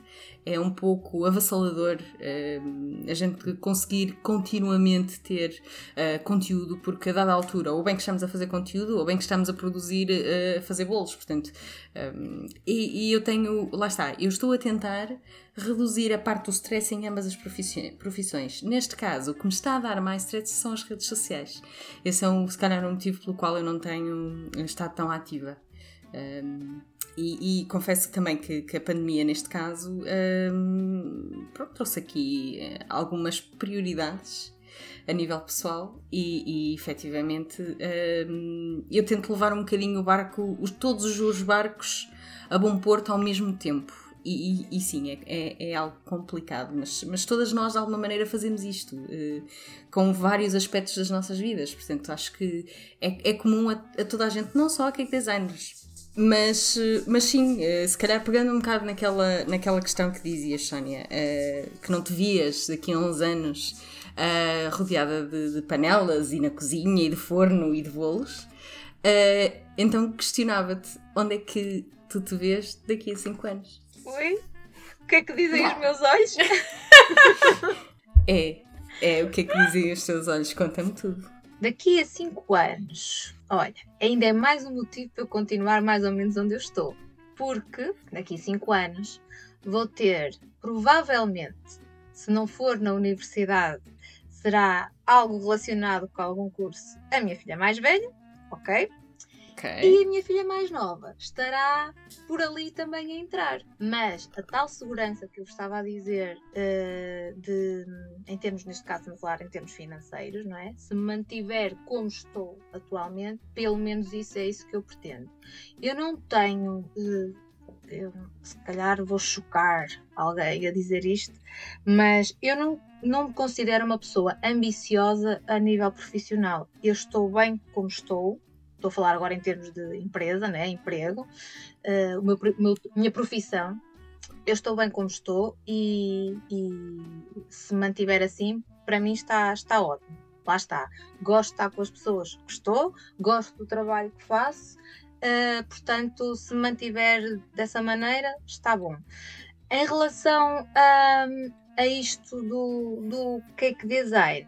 é um pouco avassalador uh, a gente conseguir continuamente ter uh, conteúdo, porque a dada altura, ou bem que estamos a fazer conteúdo, ou bem que estamos a produzir, uh, a fazer bolos, portanto. Um, e, e, eu tenho, lá está, eu estou a tentar reduzir a parte do stress em ambas as profissões. Neste caso, o que me está a dar mais stress são as redes sociais. Esse é, um, se calhar, um motivo pelo qual eu não tenho estado tão ativa. Um, e, e, confesso também que, que, a pandemia, neste caso, um, pronto, trouxe aqui eh, algumas prioridades a nível pessoal e, e efetivamente um, eu tento levar um bocadinho o barco, os, todos os barcos a bom porto ao mesmo tempo. E, e, e sim, é, é, é, algo complicado, mas, mas todas nós de alguma maneira fazemos isto, uh, com vários aspectos das nossas vidas. Portanto, acho que é, é comum a, a toda a gente, não só a cake designers, mas, mas sim, eh, se calhar pegando um bocado naquela, naquela questão que dizias, Sónia, eh, que não te vias daqui a uns anos eh, rodeada de, de panelas e na cozinha e de forno e de bolos, então questionava-te onde é que tu te vês daqui a 5 anos. Oi? O que é que dizem os meus olhos? é, é, o que é que dizem os teus olhos? Conta-me tudo. Daqui a 5 anos Olha, ainda é mais um motivo para eu continuar mais ou menos onde eu estou. Porque daqui a 5 anos vou ter, provavelmente, se não for na universidade, será algo relacionado com algum curso, a minha filha mais velha, ok? Okay. E a minha filha mais nova estará por ali também a entrar. Mas a tal segurança que eu estava a dizer, uh, de, em termos, neste caso, vamos falar em termos financeiros, não é? Se me mantiver como estou atualmente, pelo menos isso é isso que eu pretendo. Eu não tenho. Uh, eu, se calhar vou chocar alguém a dizer isto, mas eu não, não me considero uma pessoa ambiciosa a nível profissional. Eu estou bem como estou, estou a falar agora em termos de empresa, né, emprego, uh, meu, meu, minha profissão, eu estou bem como estou e, e, se mantiver assim, para mim está, está ótimo. Lá está. Gosto de estar com as pessoas que estou, gosto do trabalho que faço, uh, portanto, se mantiver dessa maneira, está bom. Em relação a, a isto do, do cake design,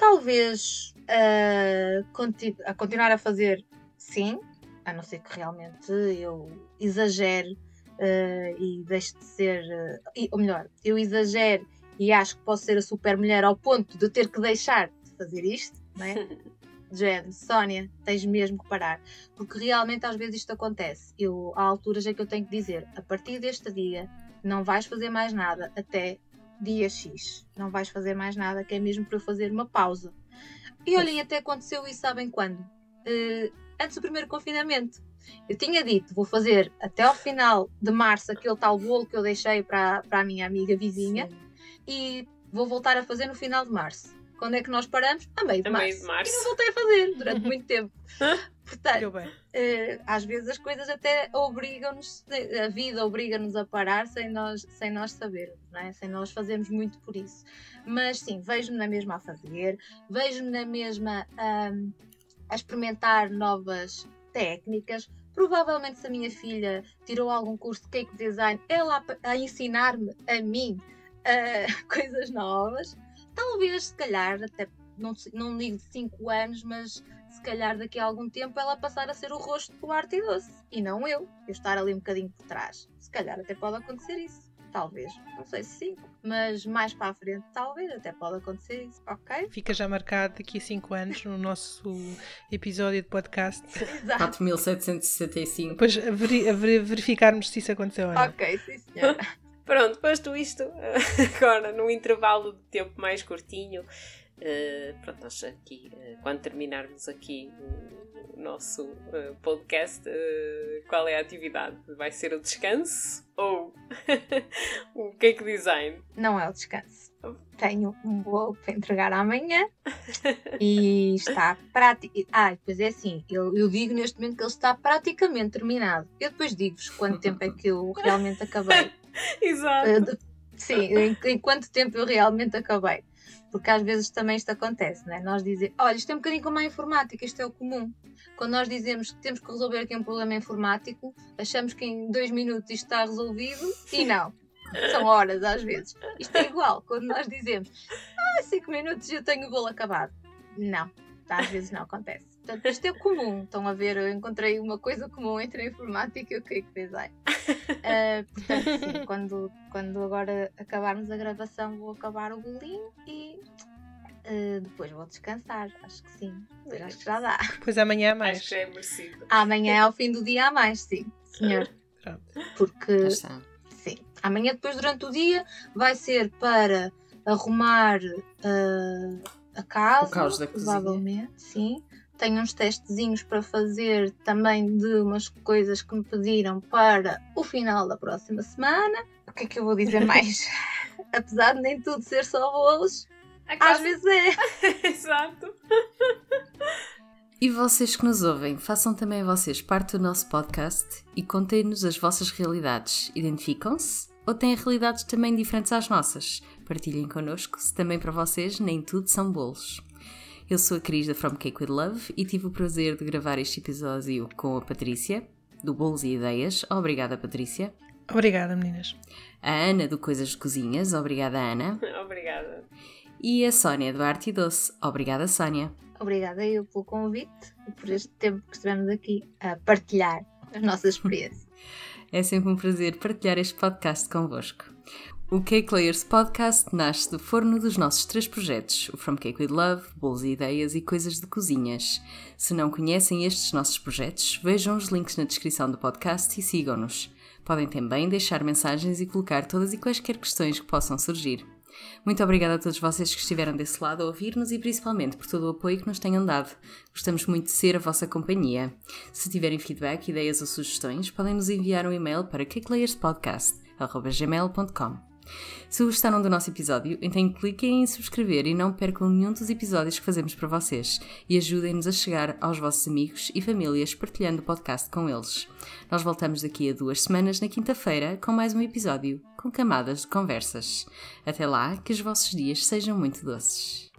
talvez uh, continu a continuar a fazer, sim, a não ser que realmente eu exagere uh, e deixe de ser, uh, ou melhor, eu exagere e acho que posso ser a super mulher ao ponto de ter que deixar de fazer isto, não é? Género, Sónia, tens mesmo que parar. Porque realmente às vezes isto acontece. Eu, há alturas é que eu tenho que dizer: a partir deste dia, não vais fazer mais nada até dia X. Não vais fazer mais nada, que é mesmo para eu fazer uma pausa. E olhem, até aconteceu isso, sabem quando? Uh, antes do primeiro confinamento. Eu tinha dito, vou fazer até ao final de março aquele tal bolo que eu deixei para, para a minha amiga vizinha Sim. e vou voltar a fazer no final de março. Quando é que nós paramos? A meio de, a março. Meio de março. E não voltei a fazer durante muito tempo. Portanto, uh, às vezes as coisas até obrigam-nos, a vida obriga-nos a parar sem nós, sem nós sabermos, não é? sem nós fazermos muito por isso. Mas sim, vejo-me na mesma a fazer, vejo-me na mesma um, a experimentar novas técnicas. Provavelmente, se a minha filha tirou algum curso de cake design, ela a, a ensinar-me a mim uh, coisas novas. Talvez, se calhar, até não, não digo de 5 anos, mas se calhar daqui a algum tempo ela passar a ser o rosto do arte e doce e não eu, eu estar ali um bocadinho por trás. Se calhar até pode acontecer isso. talvez. Não sei se 5, mas mais para a frente, talvez, até pode acontecer isso, ok? Fica já marcado daqui a 5 anos no nosso episódio de podcast. Exato. 4765. Depois a, veri a verificarmos se isso aconteceu ou não. Ok, sim senhora. Pronto, posto isto, agora num intervalo de tempo mais curtinho, uh, pronto, nós aqui, uh, quando terminarmos aqui o nosso uh, podcast, qual é a atividade? Vai ser o descanso ou o cake design? Não é o descanso. Tenho um bolo para entregar amanhã e está prático. Ah, depois é assim, eu, eu digo neste momento que ele está praticamente terminado. Eu depois digo-vos quanto tempo é que eu realmente acabei. Exato. Sim, em, em, quanto tempo eu realmente acabei. Porque às vezes também isto acontece, né? Nós dizemos, olha, isto é um bocadinho como a informática, isto é o comum. Quando nós dizemos que temos que resolver aqui um problema informático, achamos que em dois minutos isto está resolvido e não. São horas às vezes. Isto é igual quando nós dizemos, ah, cinco minutos eu tenho o bolo acabado. Não, às vezes não acontece. Portanto, isto é comum. Estão a ver, eu encontrei uma coisa comum entre a informática e o cake design. Uh, portanto, sim, quando, quando agora acabarmos a gravação, vou acabar o bolinho e uh, depois vou descansar. Acho que sim. Acho que já dá. Depois amanhã há mais. Acho que é merecido. Amanhã é ao fim do dia há mais, sim, senhor. Pronto. Porque. Sim. Amanhã, depois, durante o dia, vai ser para arrumar uh, a casa. O caos da provavelmente, sim. Tenho uns testezinhos para fazer também de umas coisas que me pediram para o final da próxima semana. O que é que eu vou dizer mais? Apesar de nem tudo ser só bolos, às vezes é. Exato. E vocês que nos ouvem, façam também vocês parte do nosso podcast e contem-nos as vossas realidades. Identificam-se? Ou têm realidades também diferentes às nossas? Partilhem connosco se também para vocês nem tudo são bolos. Eu sou a Cris da From Cake with Love e tive o prazer de gravar este episódio com a Patrícia, do Bolos e Ideias. Obrigada, Patrícia. Obrigada, meninas. A Ana, do Coisas de Cozinhas. Obrigada, Ana. Obrigada. E a Sónia, do Arte e Doce. Obrigada, Sónia. Obrigada eu pelo convite e por este tempo que estivemos aqui a partilhar as nossas experiências. é sempre um prazer partilhar este podcast convosco. O Cake Layers Podcast nasce do forno dos nossos três projetos, o From Cake with Love, Bolos e Ideias e Coisas de Cozinhas. Se não conhecem estes nossos projetos, vejam os links na descrição do podcast e sigam-nos. Podem também deixar mensagens e colocar todas e quaisquer questões que possam surgir. Muito obrigada a todos vocês que estiveram desse lado a ouvir-nos e principalmente por todo o apoio que nos tenham dado. Gostamos muito de ser a vossa companhia. Se tiverem feedback, ideias ou sugestões, podem nos enviar um e-mail para cakelayerspodcast.gmail.com. Se gostaram do nosso episódio, então cliquem em subscrever e não percam nenhum dos episódios que fazemos para vocês e ajudem-nos a chegar aos vossos amigos e famílias partilhando o podcast com eles. Nós voltamos daqui a duas semanas, na quinta-feira, com mais um episódio com camadas de conversas. Até lá, que os vossos dias sejam muito doces.